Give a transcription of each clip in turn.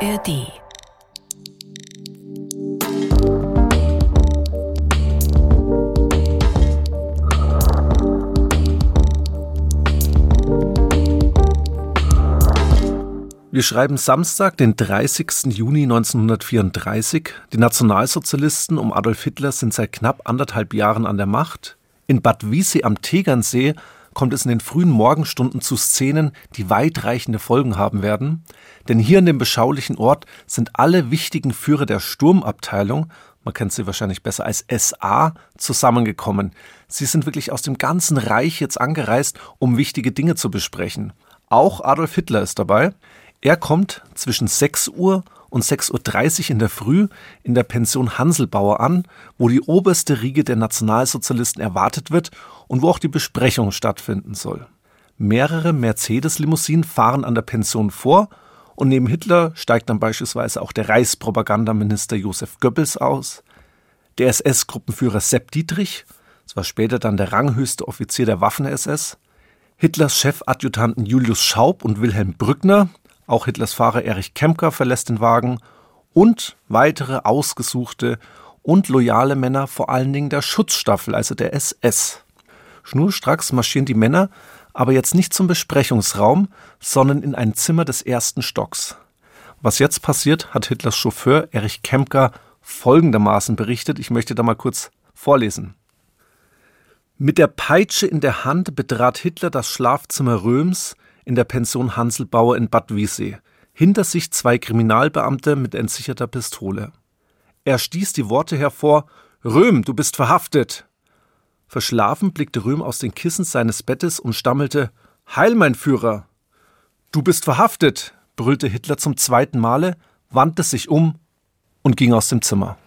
ARD Wir schreiben Samstag, den 30. Juni 1934. Die Nationalsozialisten um Adolf Hitler sind seit knapp anderthalb Jahren an der Macht. In Bad Wiessee am Tegernsee kommt es in den frühen Morgenstunden zu Szenen, die weitreichende Folgen haben werden. Denn hier in dem beschaulichen Ort sind alle wichtigen Führer der Sturmabteilung, man kennt sie wahrscheinlich besser als SA, zusammengekommen. Sie sind wirklich aus dem ganzen Reich jetzt angereist, um wichtige Dinge zu besprechen. Auch Adolf Hitler ist dabei. Er kommt zwischen 6 Uhr und 6.30 Uhr in der Früh in der Pension Hanselbauer an, wo die oberste Riege der Nationalsozialisten erwartet wird und wo auch die Besprechung stattfinden soll. Mehrere Mercedes-Limousinen fahren an der Pension vor und neben Hitler steigt dann beispielsweise auch der Reichspropagandaminister Josef Goebbels aus, der SS-Gruppenführer Sepp Dietrich, das war später dann der ranghöchste Offizier der Waffen-SS, Hitlers Chefadjutanten Julius Schaub und Wilhelm Brückner, auch Hitlers Fahrer Erich Kempker verlässt den Wagen und weitere ausgesuchte und loyale Männer, vor allen Dingen der Schutzstaffel, also der SS. Schnurstracks marschieren die Männer aber jetzt nicht zum Besprechungsraum, sondern in ein Zimmer des ersten Stocks. Was jetzt passiert, hat Hitlers Chauffeur Erich Kempker folgendermaßen berichtet. Ich möchte da mal kurz vorlesen. Mit der Peitsche in der Hand betrat Hitler das Schlafzimmer Röms, in der Pension Hanselbauer in Bad Wiessee. Hinter sich zwei Kriminalbeamte mit entsicherter Pistole. Er stieß die Worte hervor: Röhm, du bist verhaftet! Verschlafen blickte Röhm aus den Kissen seines Bettes und stammelte: Heil, mein Führer! Du bist verhaftet! brüllte Hitler zum zweiten Male, wandte sich um und ging aus dem Zimmer.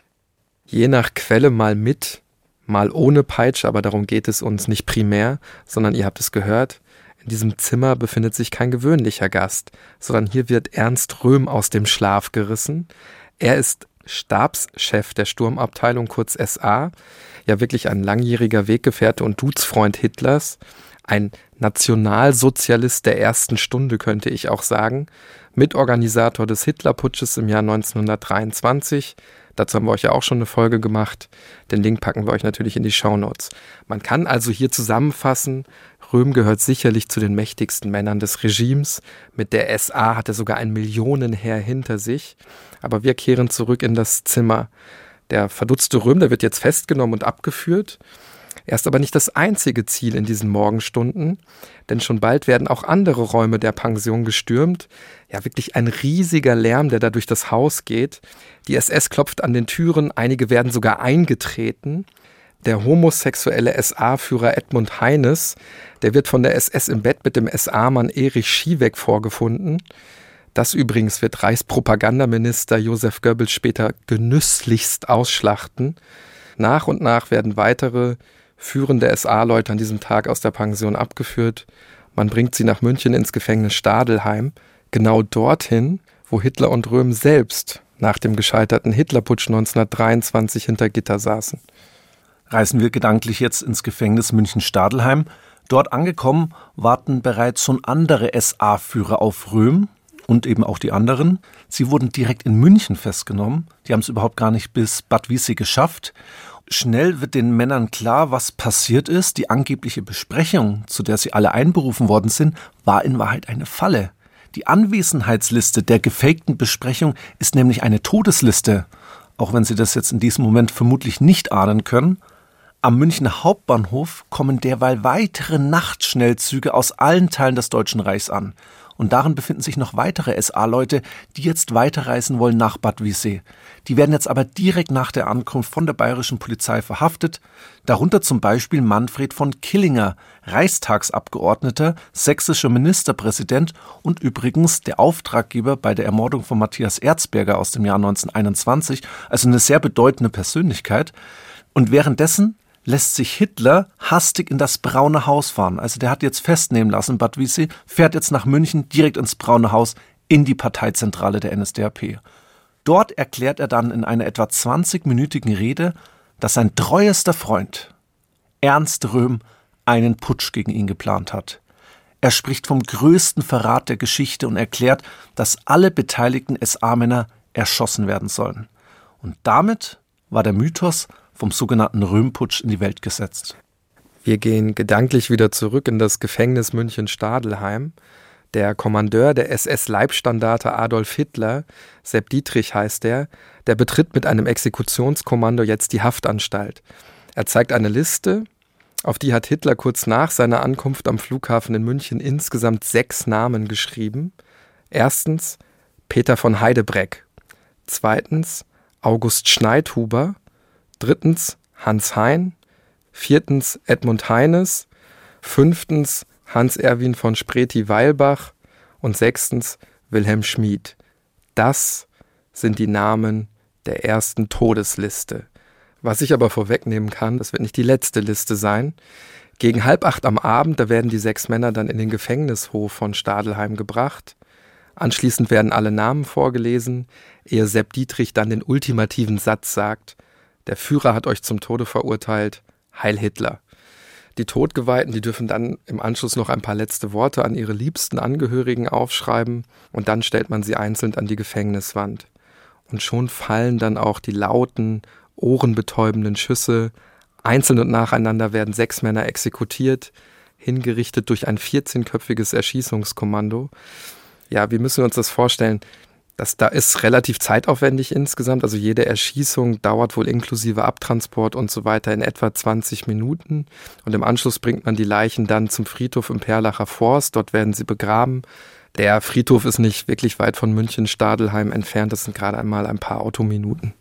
Je nach Quelle mal mit, mal ohne Peitsche, aber darum geht es uns nicht primär, sondern ihr habt es gehört. In diesem Zimmer befindet sich kein gewöhnlicher Gast, sondern hier wird Ernst Röhm aus dem Schlaf gerissen. Er ist Stabschef der Sturmabteilung, kurz SA, ja wirklich ein langjähriger Weggefährte und Duzfreund Hitlers, ein Nationalsozialist der ersten Stunde, könnte ich auch sagen, Mitorganisator des Hitlerputsches im Jahr 1923. Dazu haben wir euch ja auch schon eine Folge gemacht. Den Link packen wir euch natürlich in die Shownotes. Man kann also hier zusammenfassen, Röhm gehört sicherlich zu den mächtigsten Männern des Regimes. Mit der SA hat er sogar ein Millionenheer hinter sich. Aber wir kehren zurück in das Zimmer. Der verdutzte Röhm, der wird jetzt festgenommen und abgeführt. Er ist aber nicht das einzige Ziel in diesen Morgenstunden, denn schon bald werden auch andere Räume der Pension gestürmt. Ja, wirklich ein riesiger Lärm, der da durch das Haus geht. Die SS klopft an den Türen, einige werden sogar eingetreten. Der homosexuelle SA-Führer Edmund Heines, der wird von der SS im Bett mit dem SA-Mann Erich Schiebeck vorgefunden. Das übrigens wird Reichspropagandaminister Josef Goebbels später genüsslichst ausschlachten. Nach und nach werden weitere führende SA-Leute an diesem Tag aus der Pension abgeführt. Man bringt sie nach München ins Gefängnis Stadelheim, genau dorthin, wo Hitler und Röhm selbst nach dem gescheiterten Hitlerputsch 1923 hinter Gitter saßen reisen wir gedanklich jetzt ins Gefängnis München-Stadelheim. Dort angekommen warten bereits schon andere SA-Führer auf Röhm und eben auch die anderen. Sie wurden direkt in München festgenommen. Die haben es überhaupt gar nicht bis Bad Wiessee geschafft. Schnell wird den Männern klar, was passiert ist. Die angebliche Besprechung, zu der sie alle einberufen worden sind, war in Wahrheit eine Falle. Die Anwesenheitsliste der gefakten Besprechung ist nämlich eine Todesliste. Auch wenn Sie das jetzt in diesem Moment vermutlich nicht ahnen können. Am Münchner Hauptbahnhof kommen derweil weitere Nachtschnellzüge aus allen Teilen des Deutschen Reichs an. Und darin befinden sich noch weitere SA-Leute, die jetzt weiterreisen wollen nach Bad Wiessee. Die werden jetzt aber direkt nach der Ankunft von der bayerischen Polizei verhaftet. Darunter zum Beispiel Manfred von Killinger, Reichstagsabgeordneter, sächsischer Ministerpräsident und übrigens der Auftraggeber bei der Ermordung von Matthias Erzberger aus dem Jahr 1921, also eine sehr bedeutende Persönlichkeit. Und währenddessen lässt sich Hitler hastig in das Braune Haus fahren. Also der hat jetzt festnehmen lassen, Bad Wiessee, fährt jetzt nach München direkt ins Braune Haus in die Parteizentrale der NSDAP. Dort erklärt er dann in einer etwa 20-minütigen Rede, dass sein treuester Freund, Ernst Röhm, einen Putsch gegen ihn geplant hat. Er spricht vom größten Verrat der Geschichte und erklärt, dass alle beteiligten SA-Männer erschossen werden sollen. Und damit war der Mythos vom sogenannten Röhmputsch in die Welt gesetzt. Wir gehen gedanklich wieder zurück in das Gefängnis München-Stadelheim. Der Kommandeur der SS-Leibstandarte Adolf Hitler, Sepp Dietrich heißt er, der betritt mit einem Exekutionskommando jetzt die Haftanstalt. Er zeigt eine Liste, auf die hat Hitler kurz nach seiner Ankunft am Flughafen in München insgesamt sechs Namen geschrieben. Erstens Peter von Heidebreck. Zweitens August Schneidhuber. Drittens Hans Hein. Viertens Edmund Heines. Fünftens Hans-Erwin von Spreti-Weilbach und sechstens Wilhelm Schmid. Das sind die Namen der ersten Todesliste. Was ich aber vorwegnehmen kann, das wird nicht die letzte Liste sein. Gegen halb acht am Abend, da werden die sechs Männer dann in den Gefängnishof von Stadelheim gebracht. Anschließend werden alle Namen vorgelesen, ehe Sepp Dietrich dann den ultimativen Satz sagt, der Führer hat euch zum Tode verurteilt, Heil Hitler. Die Todgeweihten, die dürfen dann im Anschluss noch ein paar letzte Worte an ihre liebsten Angehörigen aufschreiben und dann stellt man sie einzeln an die Gefängniswand. Und schon fallen dann auch die lauten, ohrenbetäubenden Schüsse. Einzeln und nacheinander werden sechs Männer exekutiert, hingerichtet durch ein 14-köpfiges Erschießungskommando. Ja, wie müssen wir uns das vorstellen? Das da ist relativ zeitaufwendig insgesamt. Also jede Erschießung dauert wohl inklusive Abtransport und so weiter in etwa 20 Minuten. Und im Anschluss bringt man die Leichen dann zum Friedhof im Perlacher Forst. Dort werden sie begraben. Der Friedhof ist nicht wirklich weit von München-Stadelheim entfernt. Das sind gerade einmal ein paar Autominuten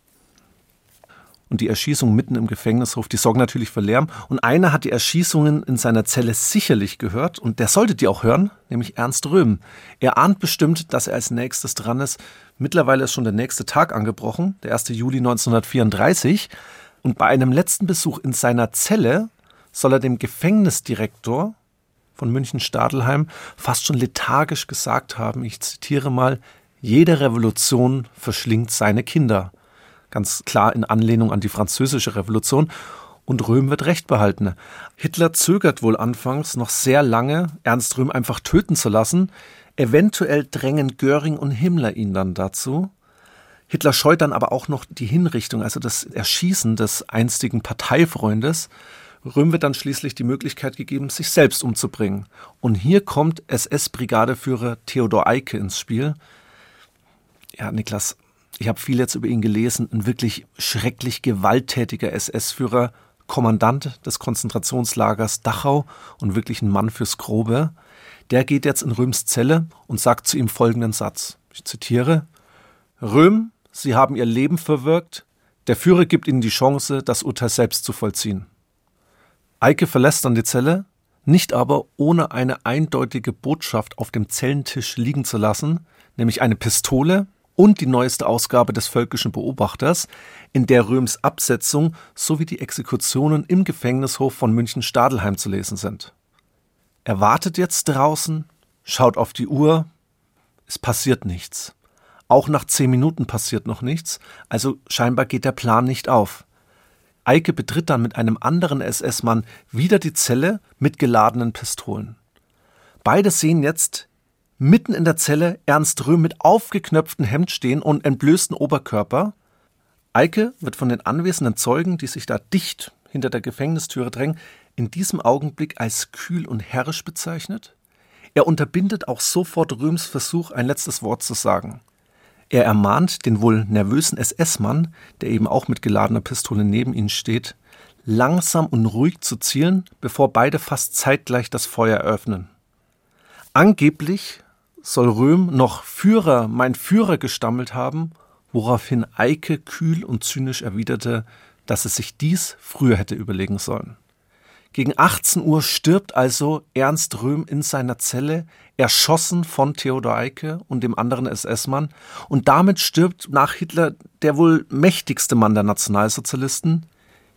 und die Erschießung mitten im Gefängnishof, die sorgen natürlich für Lärm. Und einer hat die Erschießungen in seiner Zelle sicherlich gehört und der sollte die auch hören, nämlich Ernst Röhm. Er ahnt bestimmt, dass er als nächstes dran ist. Mittlerweile ist schon der nächste Tag angebrochen, der 1. Juli 1934. Und bei einem letzten Besuch in seiner Zelle soll er dem Gefängnisdirektor von München-Stadelheim fast schon lethargisch gesagt haben, ich zitiere mal, jede Revolution verschlingt seine Kinder ganz klar in Anlehnung an die französische Revolution. Und Röhm wird Recht behalten. Hitler zögert wohl anfangs noch sehr lange, Ernst Röhm einfach töten zu lassen. Eventuell drängen Göring und Himmler ihn dann dazu. Hitler scheut dann aber auch noch die Hinrichtung, also das Erschießen des einstigen Parteifreundes. Röhm wird dann schließlich die Möglichkeit gegeben, sich selbst umzubringen. Und hier kommt SS-Brigadeführer Theodor Eicke ins Spiel. Ja, Niklas, ich habe viel jetzt über ihn gelesen, ein wirklich schrecklich gewalttätiger SS-Führer, Kommandant des Konzentrationslagers Dachau und wirklich ein Mann fürs Grobe. Der geht jetzt in Röms Zelle und sagt zu ihm folgenden Satz. Ich zitiere: Röhm, Sie haben Ihr Leben verwirkt. Der Führer gibt Ihnen die Chance, das Urteil selbst zu vollziehen. Eike verlässt dann die Zelle, nicht aber ohne eine eindeutige Botschaft auf dem Zellentisch liegen zu lassen, nämlich eine Pistole, und die neueste Ausgabe des Völkischen Beobachters, in der Röms Absetzung sowie die Exekutionen im Gefängnishof von München-Stadelheim zu lesen sind. Er wartet jetzt draußen, schaut auf die Uhr, es passiert nichts. Auch nach zehn Minuten passiert noch nichts, also scheinbar geht der Plan nicht auf. Eike betritt dann mit einem anderen SS-Mann wieder die Zelle mit geladenen Pistolen. Beide sehen jetzt mitten in der Zelle Ernst Röhm mit aufgeknöpftem Hemd stehen und entblößten Oberkörper. Eike wird von den anwesenden Zeugen, die sich da dicht hinter der Gefängnistüre drängen, in diesem Augenblick als kühl und herrisch bezeichnet. Er unterbindet auch sofort Röms Versuch, ein letztes Wort zu sagen. Er ermahnt den wohl nervösen SS-Mann, der eben auch mit geladener Pistole neben ihnen steht, langsam und ruhig zu zielen, bevor beide fast zeitgleich das Feuer eröffnen. Angeblich soll Röhm noch Führer, mein Führer gestammelt haben, woraufhin Eike kühl und zynisch erwiderte, dass es sich dies früher hätte überlegen sollen. Gegen 18 Uhr stirbt also Ernst Röhm in seiner Zelle, erschossen von Theodor Eike und dem anderen SS-Mann, und damit stirbt nach Hitler der wohl mächtigste Mann der Nationalsozialisten,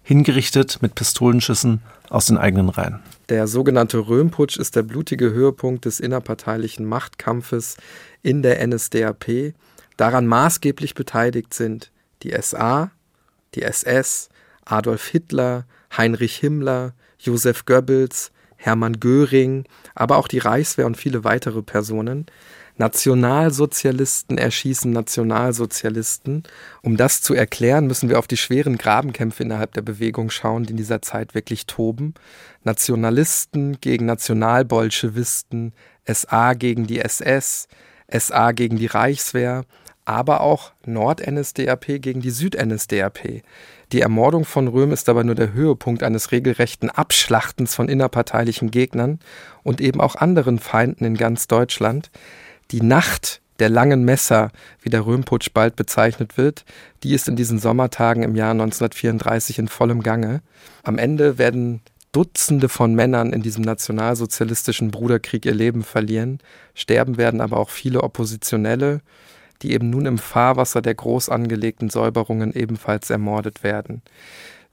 hingerichtet mit Pistolenschüssen aus den eigenen Reihen. Der sogenannte Röhmputsch ist der blutige Höhepunkt des innerparteilichen Machtkampfes in der NSDAP. Daran maßgeblich beteiligt sind die SA, die SS, Adolf Hitler, Heinrich Himmler, Josef Goebbels, Hermann Göring, aber auch die Reichswehr und viele weitere Personen. Nationalsozialisten erschießen Nationalsozialisten. Um das zu erklären, müssen wir auf die schweren Grabenkämpfe innerhalb der Bewegung schauen, die in dieser Zeit wirklich toben. Nationalisten gegen Nationalbolschewisten, SA gegen die SS, SA gegen die Reichswehr, aber auch Nord-NSDAP gegen die Süd-NSDAP. Die Ermordung von Röhm ist aber nur der Höhepunkt eines regelrechten Abschlachtens von innerparteilichen Gegnern und eben auch anderen Feinden in ganz Deutschland. Die Nacht der langen Messer, wie der Röhmputsch bald bezeichnet wird, die ist in diesen Sommertagen im Jahr 1934 in vollem Gange. Am Ende werden Dutzende von Männern in diesem nationalsozialistischen Bruderkrieg ihr Leben verlieren, sterben werden aber auch viele Oppositionelle, die eben nun im Fahrwasser der groß angelegten Säuberungen ebenfalls ermordet werden.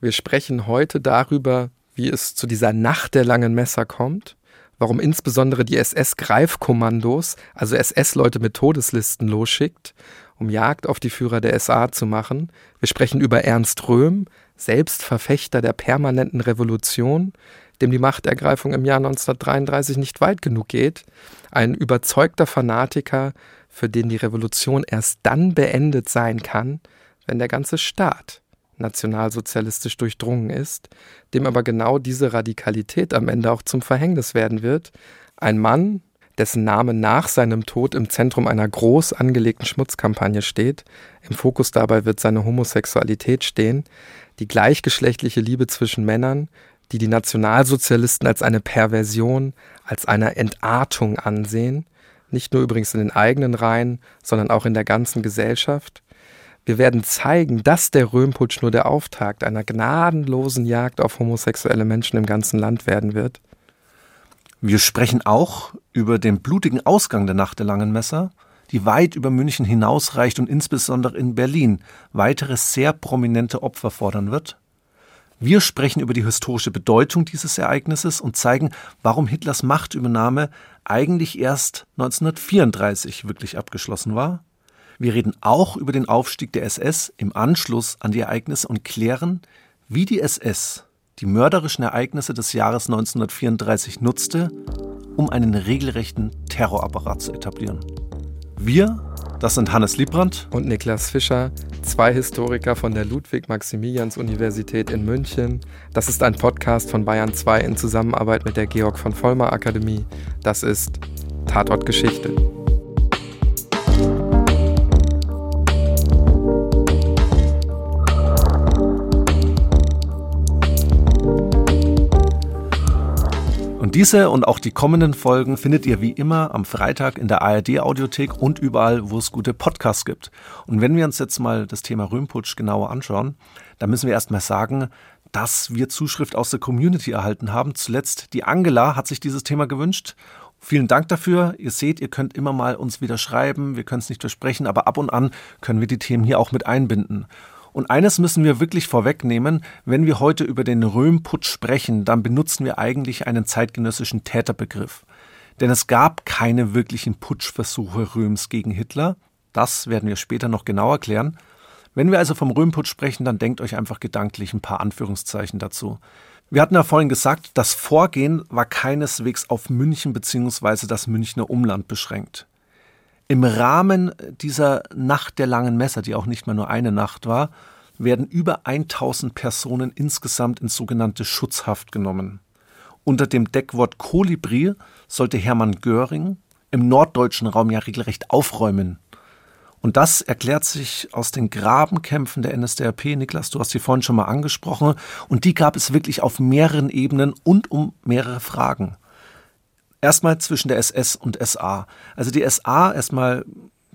Wir sprechen heute darüber, wie es zu dieser Nacht der langen Messer kommt, warum insbesondere die SS-Greifkommandos, also SS-Leute mit Todeslisten losschickt, um Jagd auf die Führer der SA zu machen. Wir sprechen über Ernst Röhm, Selbstverfechter der permanenten Revolution, dem die Machtergreifung im Jahr 1933 nicht weit genug geht, ein überzeugter Fanatiker, für den die Revolution erst dann beendet sein kann, wenn der ganze Staat nationalsozialistisch durchdrungen ist, dem aber genau diese Radikalität am Ende auch zum Verhängnis werden wird. Ein Mann, dessen Name nach seinem Tod im Zentrum einer groß angelegten Schmutzkampagne steht. Im Fokus dabei wird seine Homosexualität stehen, die gleichgeschlechtliche Liebe zwischen Männern, die die Nationalsozialisten als eine Perversion, als eine Entartung ansehen, nicht nur übrigens in den eigenen Reihen, sondern auch in der ganzen Gesellschaft. Wir werden zeigen, dass der Röhmputsch nur der Auftakt einer gnadenlosen Jagd auf homosexuelle Menschen im ganzen Land werden wird. Wir sprechen auch über den blutigen Ausgang der Nacht der langen Messer, die weit über München hinausreicht und insbesondere in Berlin weitere sehr prominente Opfer fordern wird. Wir sprechen über die historische Bedeutung dieses Ereignisses und zeigen, warum Hitlers Machtübernahme eigentlich erst 1934 wirklich abgeschlossen war. Wir reden auch über den Aufstieg der SS im Anschluss an die Ereignisse und klären, wie die SS die mörderischen Ereignisse des Jahres 1934 nutzte, um einen regelrechten Terrorapparat zu etablieren. Wir, das sind Hannes Liebrandt und Niklas Fischer, zwei Historiker von der Ludwig-Maximilians-Universität in München. Das ist ein Podcast von Bayern 2 in Zusammenarbeit mit der Georg von Vollmer Akademie. Das ist Tatort Geschichte. Und diese und auch die kommenden Folgen findet ihr wie immer am Freitag in der ARD Audiothek und überall, wo es gute Podcasts gibt. Und wenn wir uns jetzt mal das Thema Röhmputsch genauer anschauen, dann müssen wir erstmal sagen, dass wir Zuschrift aus der Community erhalten haben. Zuletzt die Angela hat sich dieses Thema gewünscht. Vielen Dank dafür. Ihr seht, ihr könnt immer mal uns wieder schreiben. Wir können es nicht versprechen, aber ab und an können wir die Themen hier auch mit einbinden. Und eines müssen wir wirklich vorwegnehmen, wenn wir heute über den Röhmputsch sprechen, dann benutzen wir eigentlich einen zeitgenössischen Täterbegriff. Denn es gab keine wirklichen Putschversuche Röms gegen Hitler. Das werden wir später noch genau erklären. Wenn wir also vom Röhmputsch sprechen, dann denkt euch einfach gedanklich ein paar Anführungszeichen dazu. Wir hatten ja vorhin gesagt, das Vorgehen war keineswegs auf München bzw. das Münchner Umland beschränkt. Im Rahmen dieser Nacht der langen Messer, die auch nicht mehr nur eine Nacht war, werden über 1000 Personen insgesamt in sogenannte Schutzhaft genommen. Unter dem Deckwort Kolibri sollte Hermann Göring im norddeutschen Raum ja regelrecht aufräumen. Und das erklärt sich aus den Grabenkämpfen der NSDAP. Niklas, du hast sie vorhin schon mal angesprochen. Und die gab es wirklich auf mehreren Ebenen und um mehrere Fragen. Erstmal zwischen der SS und SA. Also die SA erstmal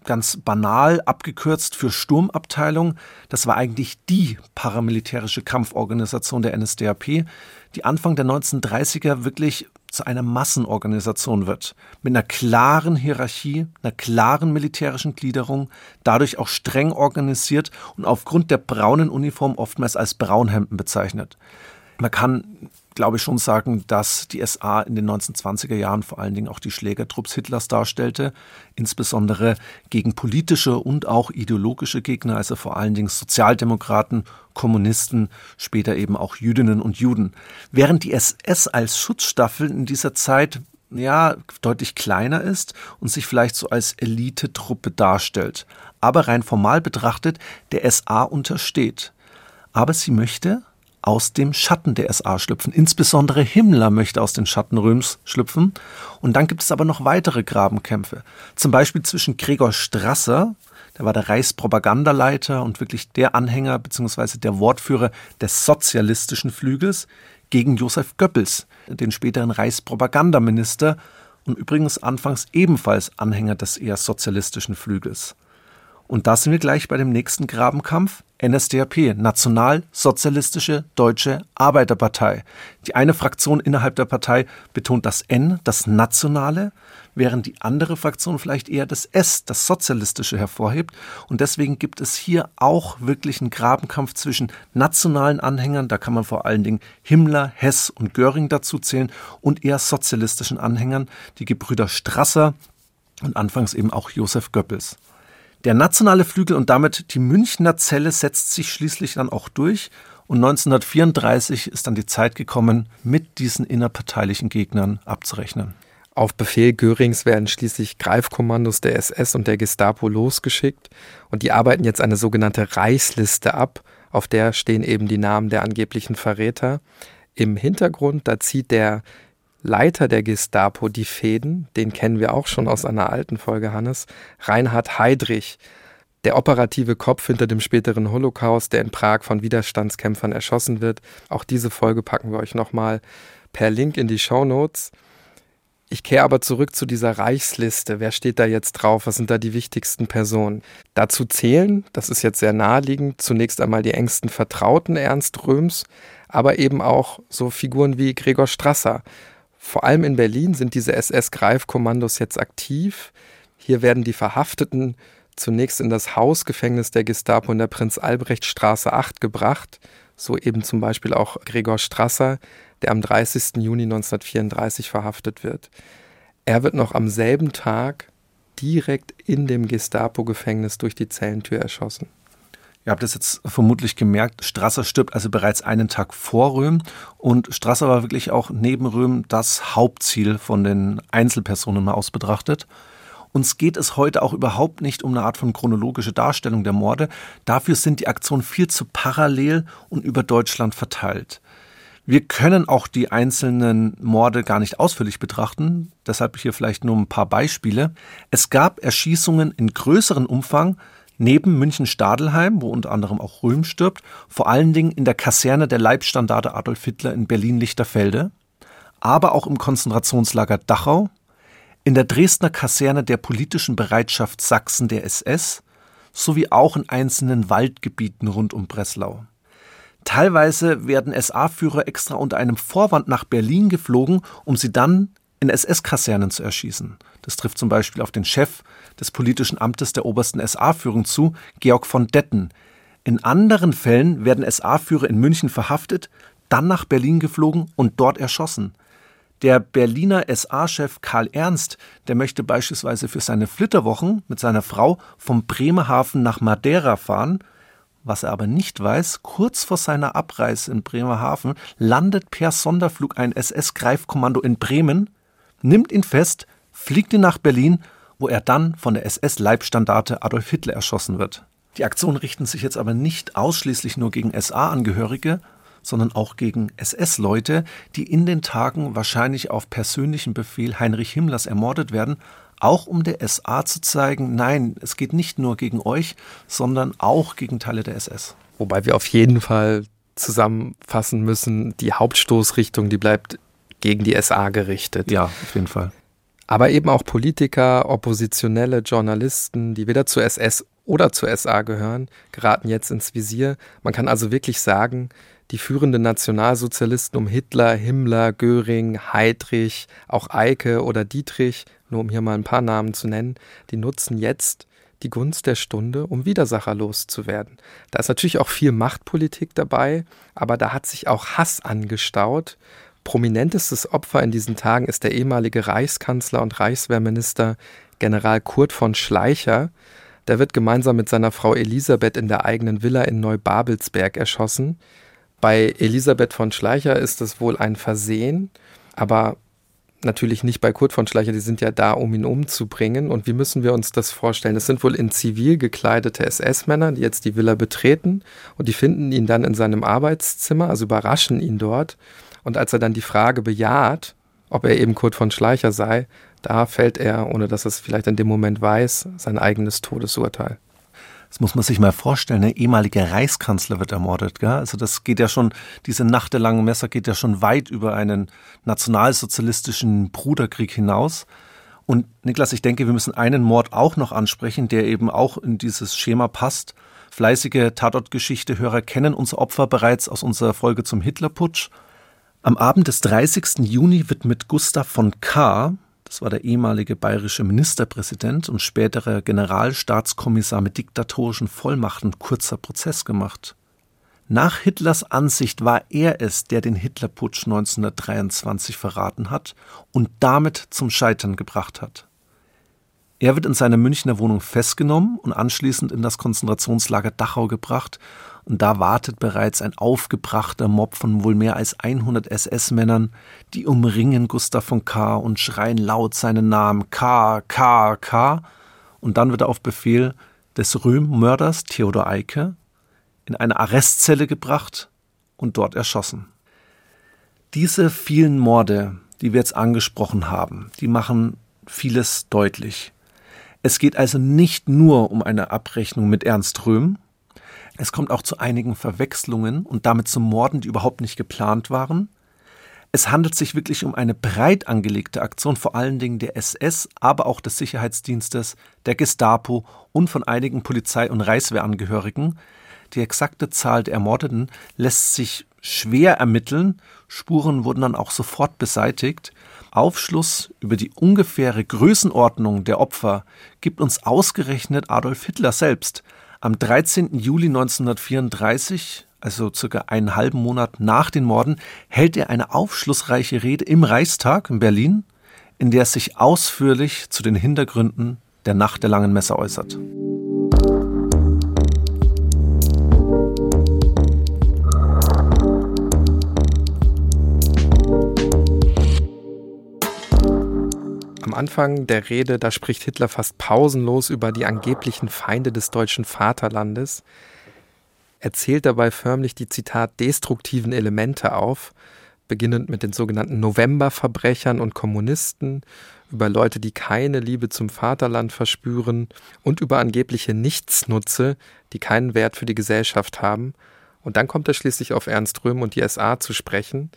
ganz banal abgekürzt für Sturmabteilung. Das war eigentlich die paramilitärische Kampforganisation der NSDAP, die Anfang der 1930er wirklich zu einer Massenorganisation wird. Mit einer klaren Hierarchie, einer klaren militärischen Gliederung, dadurch auch streng organisiert und aufgrund der braunen Uniform oftmals als Braunhemden bezeichnet. Man kann glaube ich, schon sagen, dass die SA in den 1920er Jahren vor allen Dingen auch die Schlägertrupps Hitlers darstellte, insbesondere gegen politische und auch ideologische Gegner, also vor allen Dingen Sozialdemokraten, Kommunisten, später eben auch Jüdinnen und Juden. Während die SS als Schutzstaffel in dieser Zeit ja, deutlich kleiner ist und sich vielleicht so als Elitetruppe darstellt, aber rein formal betrachtet der SA untersteht. Aber sie möchte aus dem Schatten der SA schlüpfen. Insbesondere Himmler möchte aus den Schatten Röms schlüpfen. Und dann gibt es aber noch weitere Grabenkämpfe. Zum Beispiel zwischen Gregor Strasser, der war der Reichspropagandaleiter und wirklich der Anhänger bzw. der Wortführer des sozialistischen Flügels, gegen Josef Goebbels, den späteren Reichspropagandaminister und übrigens anfangs ebenfalls Anhänger des eher sozialistischen Flügels. Und da sind wir gleich bei dem nächsten Grabenkampf. NSDAP, Nationalsozialistische Deutsche Arbeiterpartei. Die eine Fraktion innerhalb der Partei betont das N, das Nationale, während die andere Fraktion vielleicht eher das S, das Sozialistische hervorhebt. Und deswegen gibt es hier auch wirklich einen Grabenkampf zwischen nationalen Anhängern, da kann man vor allen Dingen Himmler, Hess und Göring dazu zählen, und eher sozialistischen Anhängern, die Gebrüder Strasser und anfangs eben auch Josef Goebbels. Der nationale Flügel und damit die Münchner Zelle setzt sich schließlich dann auch durch und 1934 ist dann die Zeit gekommen, mit diesen innerparteilichen Gegnern abzurechnen. Auf Befehl Görings werden schließlich Greifkommandos der SS und der Gestapo losgeschickt und die arbeiten jetzt eine sogenannte Reichsliste ab, auf der stehen eben die Namen der angeblichen Verräter. Im Hintergrund, da zieht der Leiter der Gestapo die Fäden, den kennen wir auch schon aus einer alten Folge, Hannes, Reinhard Heydrich, der operative Kopf hinter dem späteren Holocaust, der in Prag von Widerstandskämpfern erschossen wird. Auch diese Folge packen wir euch nochmal per Link in die Show Notes. Ich kehre aber zurück zu dieser Reichsliste. Wer steht da jetzt drauf? Was sind da die wichtigsten Personen? Dazu zählen, das ist jetzt sehr naheliegend, zunächst einmal die engsten Vertrauten Ernst Röms, aber eben auch so Figuren wie Gregor Strasser, vor allem in Berlin sind diese SS-Greifkommandos jetzt aktiv. Hier werden die Verhafteten zunächst in das Hausgefängnis der Gestapo in der Prinz-Albrecht-Straße 8 gebracht, so eben zum Beispiel auch Gregor Strasser, der am 30. Juni 1934 verhaftet wird. Er wird noch am selben Tag direkt in dem Gestapo-Gefängnis durch die Zellentür erschossen. Ihr habt es jetzt vermutlich gemerkt, Strasser stirbt also bereits einen Tag vor Röhm und Strasser war wirklich auch neben Röhm das Hauptziel von den Einzelpersonen mal aus betrachtet. Uns geht es heute auch überhaupt nicht um eine Art von chronologische Darstellung der Morde. Dafür sind die Aktionen viel zu parallel und über Deutschland verteilt. Wir können auch die einzelnen Morde gar nicht ausführlich betrachten, deshalb hier vielleicht nur ein paar Beispiele. Es gab Erschießungen in größerem Umfang, neben München-Stadelheim, wo unter anderem auch Röhm stirbt, vor allen Dingen in der Kaserne der Leibstandarte Adolf Hitler in Berlin-Lichterfelde, aber auch im Konzentrationslager Dachau, in der Dresdner Kaserne der politischen Bereitschaft Sachsen der SS sowie auch in einzelnen Waldgebieten rund um Breslau. Teilweise werden SA-Führer extra unter einem Vorwand nach Berlin geflogen, um sie dann in SS-Kasernen zu erschießen. Das trifft zum Beispiel auf den Chef des politischen Amtes der obersten SA-Führung zu, Georg von Detten. In anderen Fällen werden SA-Führer in München verhaftet, dann nach Berlin geflogen und dort erschossen. Der Berliner SA-Chef Karl Ernst, der möchte beispielsweise für seine Flitterwochen mit seiner Frau vom Bremerhaven nach Madeira fahren. Was er aber nicht weiß, kurz vor seiner Abreise in Bremerhaven landet per Sonderflug ein SS-Greifkommando in Bremen, nimmt ihn fest, fliegt ihn nach Berlin wo er dann von der SS-Leibstandarte Adolf Hitler erschossen wird. Die Aktionen richten sich jetzt aber nicht ausschließlich nur gegen SA-Angehörige, sondern auch gegen SS-Leute, die in den Tagen wahrscheinlich auf persönlichen Befehl Heinrich Himmlers ermordet werden, auch um der SA zu zeigen, nein, es geht nicht nur gegen euch, sondern auch gegen Teile der SS. Wobei wir auf jeden Fall zusammenfassen müssen, die Hauptstoßrichtung, die bleibt gegen die SA gerichtet. Ja, auf jeden Fall aber eben auch Politiker, oppositionelle Journalisten, die weder zur SS oder zur SA gehören, geraten jetzt ins Visier. Man kann also wirklich sagen, die führenden Nationalsozialisten um Hitler, Himmler, Göring, Heydrich, auch Eike oder Dietrich, nur um hier mal ein paar Namen zu nennen, die nutzen jetzt die Gunst der Stunde, um Widersacher loszuwerden. Da ist natürlich auch viel Machtpolitik dabei, aber da hat sich auch Hass angestaut Prominentestes Opfer in diesen Tagen ist der ehemalige Reichskanzler und Reichswehrminister General Kurt von Schleicher. Der wird gemeinsam mit seiner Frau Elisabeth in der eigenen Villa in Neubabelsberg erschossen. Bei Elisabeth von Schleicher ist es wohl ein Versehen, aber natürlich nicht bei Kurt von Schleicher, die sind ja da, um ihn umzubringen. Und wie müssen wir uns das vorstellen? Es sind wohl in Zivil gekleidete SS-Männer, die jetzt die Villa betreten und die finden ihn dann in seinem Arbeitszimmer, also überraschen ihn dort. Und als er dann die Frage bejaht, ob er eben Kurt von Schleicher sei, da fällt er, ohne dass er es vielleicht in dem Moment weiß, sein eigenes Todesurteil. Das muss man sich mal vorstellen. Der ehemalige Reichskanzler wird ermordet. Gell? Also das geht ja schon, diese Nacht der langen Messer geht ja schon weit über einen nationalsozialistischen Bruderkrieg hinaus. Und Niklas, ich denke, wir müssen einen Mord auch noch ansprechen, der eben auch in dieses Schema passt. Fleißige Tatortgeschichte-Hörer kennen unser Opfer bereits aus unserer Folge zum Hitlerputsch. Am Abend des 30. Juni wird mit Gustav von K., das war der ehemalige bayerische Ministerpräsident und spätere Generalstaatskommissar mit diktatorischen Vollmachten, kurzer Prozess gemacht. Nach Hitlers Ansicht war er es, der den Hitlerputsch 1923 verraten hat und damit zum Scheitern gebracht hat. Er wird in seiner Münchner Wohnung festgenommen und anschließend in das Konzentrationslager Dachau gebracht und da wartet bereits ein aufgebrachter Mob von wohl mehr als 100 SS-Männern, die umringen Gustav von K. und schreien laut seinen Namen K, K, K. Und dann wird er auf Befehl des Röhm-Mörders Theodor Eike in eine Arrestzelle gebracht und dort erschossen. Diese vielen Morde, die wir jetzt angesprochen haben, die machen vieles deutlich. Es geht also nicht nur um eine Abrechnung mit Ernst Röhm, es kommt auch zu einigen Verwechslungen und damit zu Morden, die überhaupt nicht geplant waren. Es handelt sich wirklich um eine breit angelegte Aktion, vor allen Dingen der SS, aber auch des Sicherheitsdienstes, der Gestapo und von einigen Polizei- und Reichswehrangehörigen. Die exakte Zahl der Ermordeten lässt sich schwer ermitteln. Spuren wurden dann auch sofort beseitigt. Aufschluss über die ungefähre Größenordnung der Opfer gibt uns ausgerechnet Adolf Hitler selbst, am 13. Juli 1934, also circa einen halben Monat nach den Morden, hält er eine aufschlussreiche Rede im Reichstag in Berlin, in der er sich ausführlich zu den Hintergründen der Nacht der langen Messe äußert. Anfang der Rede, da spricht Hitler fast pausenlos über die angeblichen Feinde des deutschen Vaterlandes, er zählt dabei förmlich die Zitat destruktiven Elemente auf, beginnend mit den sogenannten Novemberverbrechern und Kommunisten, über Leute, die keine Liebe zum Vaterland verspüren und über angebliche Nichtsnutze, die keinen Wert für die Gesellschaft haben. Und dann kommt er schließlich auf Ernst Röhm und die SA zu sprechen,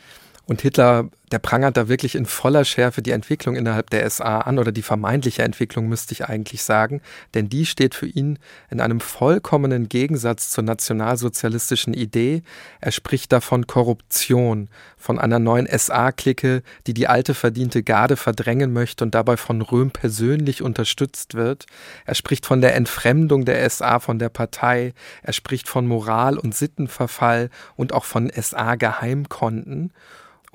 und Hitler, der prangert da wirklich in voller Schärfe die Entwicklung innerhalb der SA an oder die vermeintliche Entwicklung, müsste ich eigentlich sagen, denn die steht für ihn in einem vollkommenen Gegensatz zur nationalsozialistischen Idee. Er spricht da von Korruption, von einer neuen SA-Clique, die die alte verdiente Garde verdrängen möchte und dabei von Röhm persönlich unterstützt wird. Er spricht von der Entfremdung der SA von der Partei. Er spricht von Moral- und Sittenverfall und auch von SA-Geheimkonten.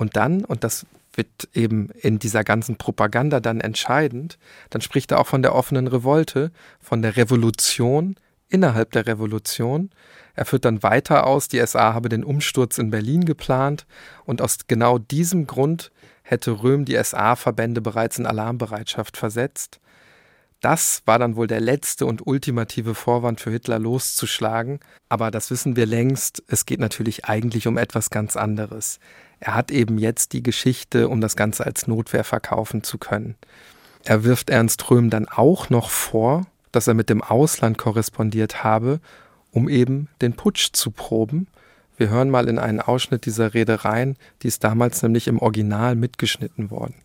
Und dann, und das wird eben in dieser ganzen Propaganda dann entscheidend, dann spricht er auch von der offenen Revolte, von der Revolution innerhalb der Revolution. Er führt dann weiter aus, die SA habe den Umsturz in Berlin geplant und aus genau diesem Grund hätte Röhm die SA-Verbände bereits in Alarmbereitschaft versetzt. Das war dann wohl der letzte und ultimative Vorwand für Hitler loszuschlagen, aber das wissen wir längst, es geht natürlich eigentlich um etwas ganz anderes. Er hat eben jetzt die Geschichte, um das Ganze als Notwehr verkaufen zu können. Er wirft Ernst Röhm dann auch noch vor, dass er mit dem Ausland korrespondiert habe, um eben den Putsch zu proben. Wir hören mal in einen Ausschnitt dieser Rede rein, die ist damals nämlich im Original mitgeschnitten worden.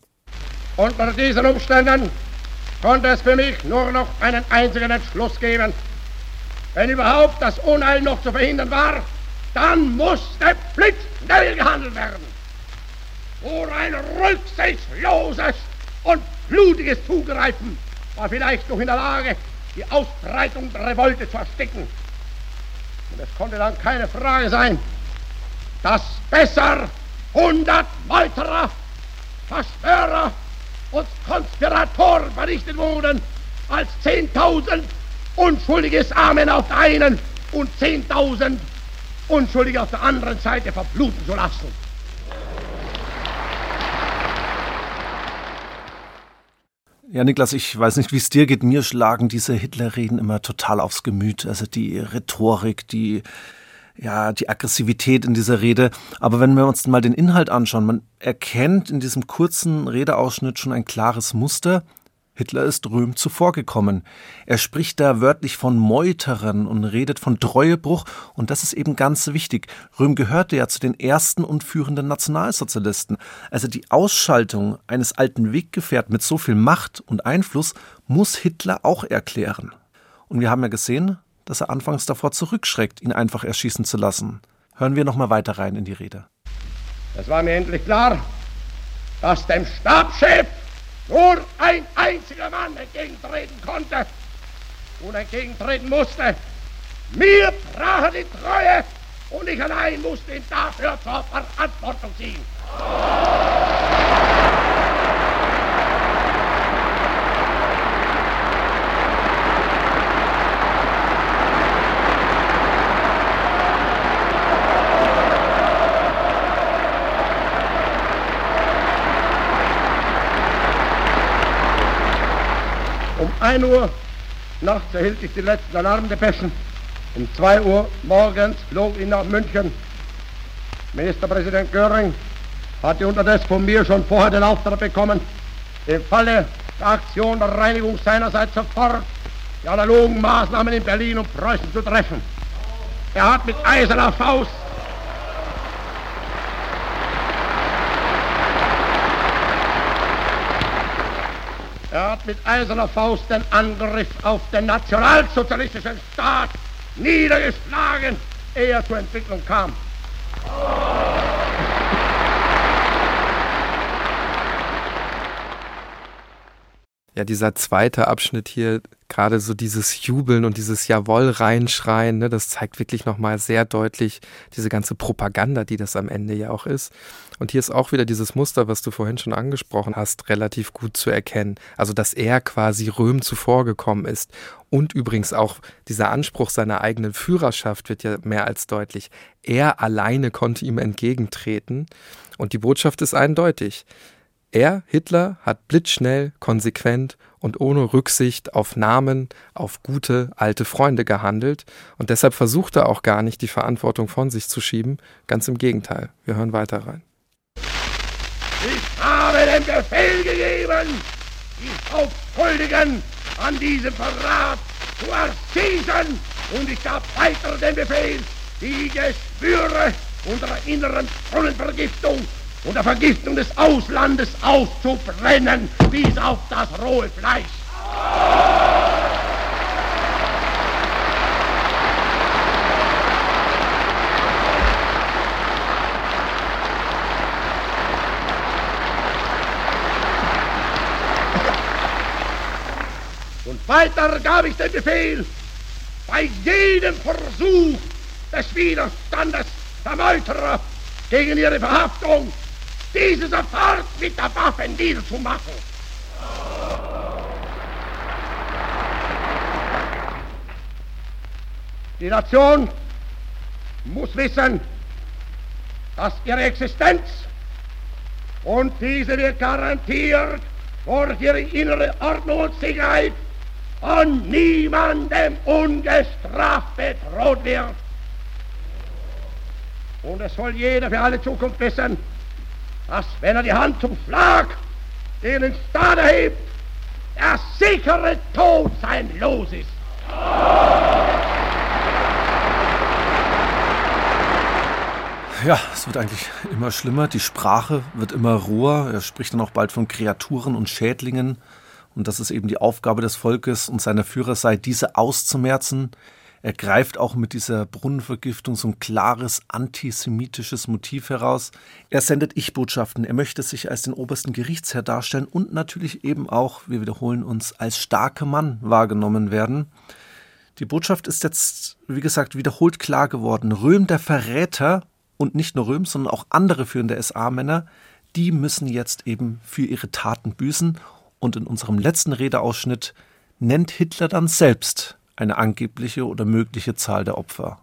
Unter diesen Umständen konnte es für mich nur noch einen einzigen Entschluss geben. Wenn überhaupt das Unheil noch zu verhindern war, dann musste blitzschnell gehandelt werden. Nur ein rücksichtsloses und blutiges Zugreifen war vielleicht noch in der Lage, die Ausbreitung der Revolte zu ersticken. Und es konnte dann keine Frage sein, dass besser hundert Meuterer, Verschwörer und Konspiratoren vernichtet wurden, als zehntausend unschuldiges Amen auf der einen und zehntausend Unschuldige auf der anderen Seite verbluten zu lassen. Ja, Niklas, ich weiß nicht, wie es dir geht. Mir schlagen diese Hitlerreden immer total aufs Gemüt. Also die Rhetorik, die, ja, die Aggressivität in dieser Rede. Aber wenn wir uns mal den Inhalt anschauen, man erkennt in diesem kurzen Redeausschnitt schon ein klares Muster. Hitler ist Röhm zuvorgekommen. Er spricht da wörtlich von Meuterern und redet von Treuebruch und das ist eben ganz wichtig. Röhm gehörte ja zu den ersten und führenden Nationalsozialisten. Also die Ausschaltung eines alten Weggefährten mit so viel Macht und Einfluss muss Hitler auch erklären. Und wir haben ja gesehen, dass er anfangs davor zurückschreckt, ihn einfach erschießen zu lassen. Hören wir noch mal weiter rein in die Rede. Es war mir endlich klar, dass dem Stabschef nur ein einziger Mann entgegentreten konnte und entgegentreten musste. Mir brach die Treue und ich allein musste ihn dafür zur Verantwortung ziehen. Um 1 Uhr nachts erhielt ich die letzten Alarmdepeschen. Um 2 Uhr morgens flog ich nach München. Ministerpräsident Göring hatte unterdessen von mir schon vorher den Auftrag bekommen, im Falle der Aktion der Reinigung seinerseits sofort die analogen Maßnahmen in Berlin und Preußen zu treffen. Er hat mit eiserner Faust Er hat mit eiserner Faust den Angriff auf den nationalsozialistischen Staat niedergeschlagen, ehe er zur Entwicklung kam. Ja, dieser zweite Abschnitt hier, gerade so dieses Jubeln und dieses Jawohl reinschreien, ne, das zeigt wirklich nochmal sehr deutlich diese ganze Propaganda, die das am Ende ja auch ist. Und hier ist auch wieder dieses Muster, was du vorhin schon angesprochen hast, relativ gut zu erkennen. Also, dass er quasi Röhm zuvorgekommen ist. Und übrigens auch dieser Anspruch seiner eigenen Führerschaft wird ja mehr als deutlich. Er alleine konnte ihm entgegentreten. Und die Botschaft ist eindeutig. Er, Hitler, hat blitzschnell, konsequent und ohne Rücksicht auf Namen, auf gute, alte Freunde gehandelt und deshalb versucht er auch gar nicht, die Verantwortung von sich zu schieben. Ganz im Gegenteil. Wir hören weiter rein. Ich habe den Befehl gegeben, die Hauptschuldigen an diesem Verrat zu erschießen und ich gab weiter den Befehl, die Geschwüre unserer inneren Brunnenvergiftung und der Vergiftung des Auslandes auszubrennen, bis auf das rohe Fleisch. Und weiter gab ich den Befehl, bei jedem Versuch des Widerstandes der Meuterer gegen ihre Verhaftung diese sofort mit der Waffe niederzumachen. Die Nation muss wissen, dass ihre Existenz und diese wird garantiert durch ihre innere Ordnung und Sicherheit von niemandem ungestraft bedroht wird. Und es soll jeder für alle Zukunft wissen, dass wenn er die Hand zum Schlag den Staat erhebt, der sichere Tod sein Los ist. Ja, es wird eigentlich immer schlimmer. Die Sprache wird immer roher. Er spricht dann auch bald von Kreaturen und Schädlingen. Und dass es eben die Aufgabe des Volkes und seiner Führer sei, diese auszumerzen. Er greift auch mit dieser Brunnenvergiftung so ein klares antisemitisches Motiv heraus. Er sendet Ich-Botschaften. Er möchte sich als den obersten Gerichtsherr darstellen und natürlich eben auch, wir wiederholen uns, als starker Mann wahrgenommen werden. Die Botschaft ist jetzt, wie gesagt, wiederholt klar geworden. Röhm, der Verräter, und nicht nur Röhm, sondern auch andere führende SA-Männer, die müssen jetzt eben für ihre Taten büßen. Und in unserem letzten Redeausschnitt nennt Hitler dann selbst eine angebliche oder mögliche Zahl der Opfer.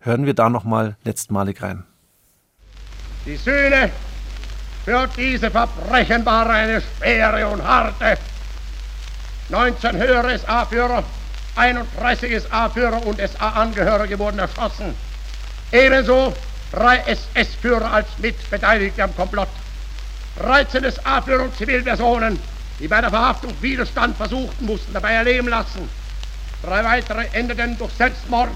Hören wir da nochmal letztmalig rein. Die Sühne für diese Verbrechen war eine schwere und harte. 19 höhere SA-Führer, 31 SA-Führer und SA-Angehörige wurden erschossen. Ebenso drei SS-Führer als Mitbeteiligte am Komplott. 13 SA-Führer und Zivilpersonen, die bei der Verhaftung Widerstand versuchten, mussten dabei erleben lassen. Drei weitere endeten durch Selbstmord.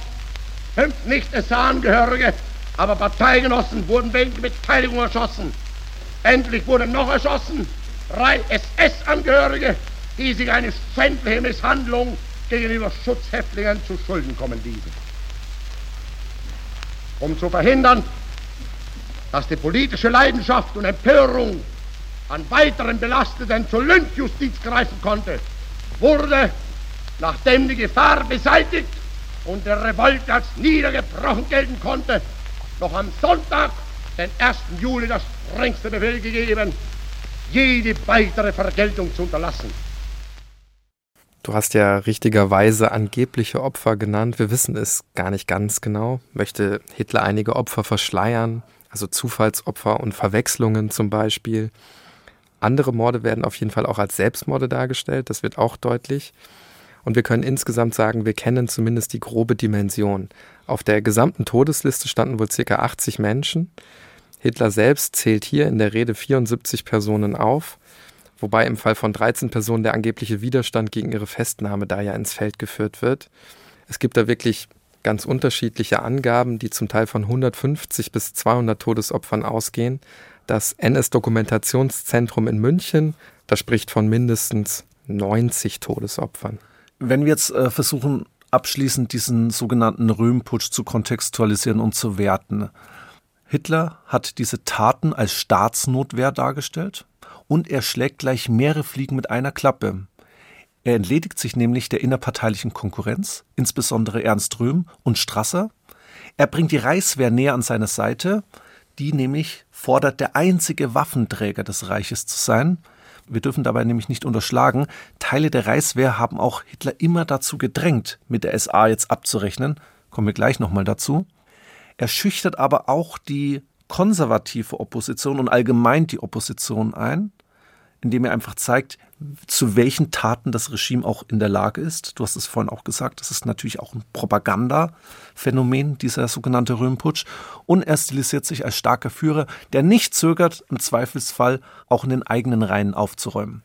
Fünf Nicht-SA-Angehörige, aber Parteigenossen wurden wegen Beteiligung erschossen. Endlich wurden noch erschossen drei SS-Angehörige, die sich eine schändliche Misshandlung gegenüber Schutzhäftlingen zu Schulden kommen ließen. Um zu verhindern, dass die politische Leidenschaft und Empörung an weiteren Belasteten zur Lynchjustiz greifen konnte, wurde, nachdem die Gefahr beseitigt und der Revolt als niedergebrochen gelten konnte, noch am Sonntag, den 1. Juli, der strengste Befehl gegeben, jede weitere Vergeltung zu unterlassen. Du hast ja richtigerweise angebliche Opfer genannt. Wir wissen es gar nicht ganz genau. Möchte Hitler einige Opfer verschleiern, also Zufallsopfer und Verwechslungen zum Beispiel. Andere Morde werden auf jeden Fall auch als Selbstmorde dargestellt, das wird auch deutlich. Und wir können insgesamt sagen, wir kennen zumindest die grobe Dimension. Auf der gesamten Todesliste standen wohl ca. 80 Menschen. Hitler selbst zählt hier in der Rede 74 Personen auf, wobei im Fall von 13 Personen der angebliche Widerstand gegen ihre Festnahme da ja ins Feld geführt wird. Es gibt da wirklich ganz unterschiedliche Angaben, die zum Teil von 150 bis 200 Todesopfern ausgehen. Das NS-Dokumentationszentrum in München, das spricht von mindestens 90 Todesopfern. Wenn wir jetzt äh, versuchen, abschließend diesen sogenannten Röhmputsch zu kontextualisieren und zu werten. Hitler hat diese Taten als Staatsnotwehr dargestellt und er schlägt gleich mehrere Fliegen mit einer Klappe. Er entledigt sich nämlich der innerparteilichen Konkurrenz, insbesondere Ernst Röhm und Strasser. Er bringt die Reichswehr näher an seine Seite, die nämlich fordert, der einzige Waffenträger des Reiches zu sein. Wir dürfen dabei nämlich nicht unterschlagen, Teile der Reichswehr haben auch Hitler immer dazu gedrängt, mit der SA jetzt abzurechnen. Kommen wir gleich nochmal dazu. Er schüchtert aber auch die konservative Opposition und allgemein die Opposition ein indem er einfach zeigt, zu welchen Taten das Regime auch in der Lage ist. Du hast es vorhin auch gesagt, das ist natürlich auch ein Propagandaphänomen, dieser sogenannte Röhmputsch. Und er stilisiert sich als starker Führer, der nicht zögert, im Zweifelsfall auch in den eigenen Reihen aufzuräumen.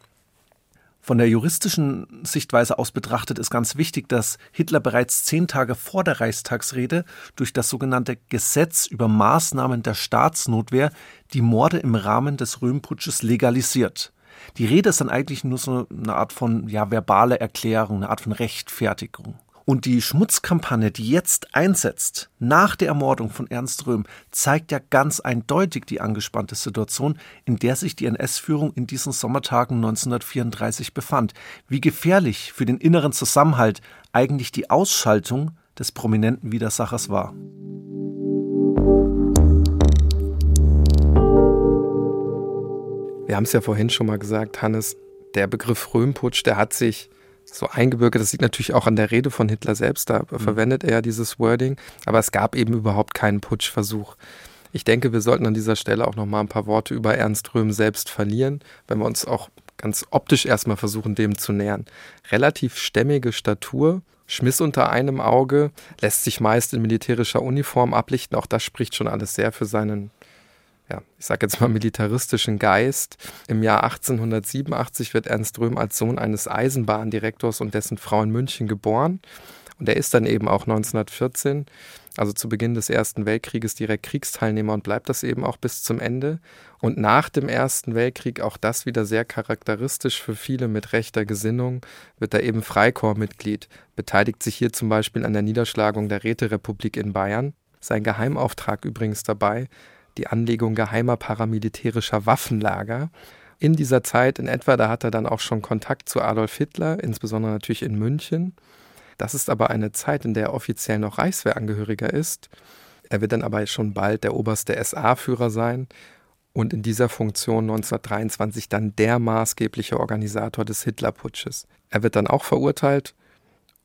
Von der juristischen Sichtweise aus betrachtet ist ganz wichtig, dass Hitler bereits zehn Tage vor der Reichstagsrede durch das sogenannte Gesetz über Maßnahmen der Staatsnotwehr die Morde im Rahmen des Röhmputsches legalisiert. Die Rede ist dann eigentlich nur so eine Art von ja, verbale Erklärung, eine Art von Rechtfertigung. Und die Schmutzkampagne, die jetzt einsetzt, nach der Ermordung von Ernst Röhm, zeigt ja ganz eindeutig die angespannte Situation, in der sich die NS-Führung in diesen Sommertagen 1934 befand. Wie gefährlich für den inneren Zusammenhalt eigentlich die Ausschaltung des prominenten Widersachers war. Wir haben es ja vorhin schon mal gesagt, Hannes, der Begriff Röhmputsch, der hat sich so eingebürgert. Das liegt natürlich auch an der Rede von Hitler selbst. Da mhm. verwendet er dieses Wording. Aber es gab eben überhaupt keinen Putschversuch. Ich denke, wir sollten an dieser Stelle auch noch mal ein paar Worte über Ernst Röhm selbst verlieren, wenn wir uns auch ganz optisch erstmal versuchen, dem zu nähern. Relativ stämmige Statur, Schmiss unter einem Auge, lässt sich meist in militärischer Uniform ablichten. Auch das spricht schon alles sehr für seinen ja, ich sage jetzt mal militaristischen Geist. Im Jahr 1887 wird Ernst Röhm als Sohn eines Eisenbahndirektors und dessen Frau in München geboren. Und er ist dann eben auch 1914, also zu Beginn des Ersten Weltkrieges, direkt Kriegsteilnehmer und bleibt das eben auch bis zum Ende. Und nach dem Ersten Weltkrieg, auch das wieder sehr charakteristisch für viele mit rechter Gesinnung, wird er eben Freikorpsmitglied, beteiligt sich hier zum Beispiel an der Niederschlagung der Räterepublik in Bayern. Sein Geheimauftrag übrigens dabei, die Anlegung geheimer paramilitärischer Waffenlager. In dieser Zeit in etwa, da hat er dann auch schon Kontakt zu Adolf Hitler, insbesondere natürlich in München. Das ist aber eine Zeit, in der er offiziell noch Reichswehrangehöriger ist. Er wird dann aber schon bald der oberste SA-Führer sein und in dieser Funktion 1923 dann der maßgebliche Organisator des Hitlerputsches. Er wird dann auch verurteilt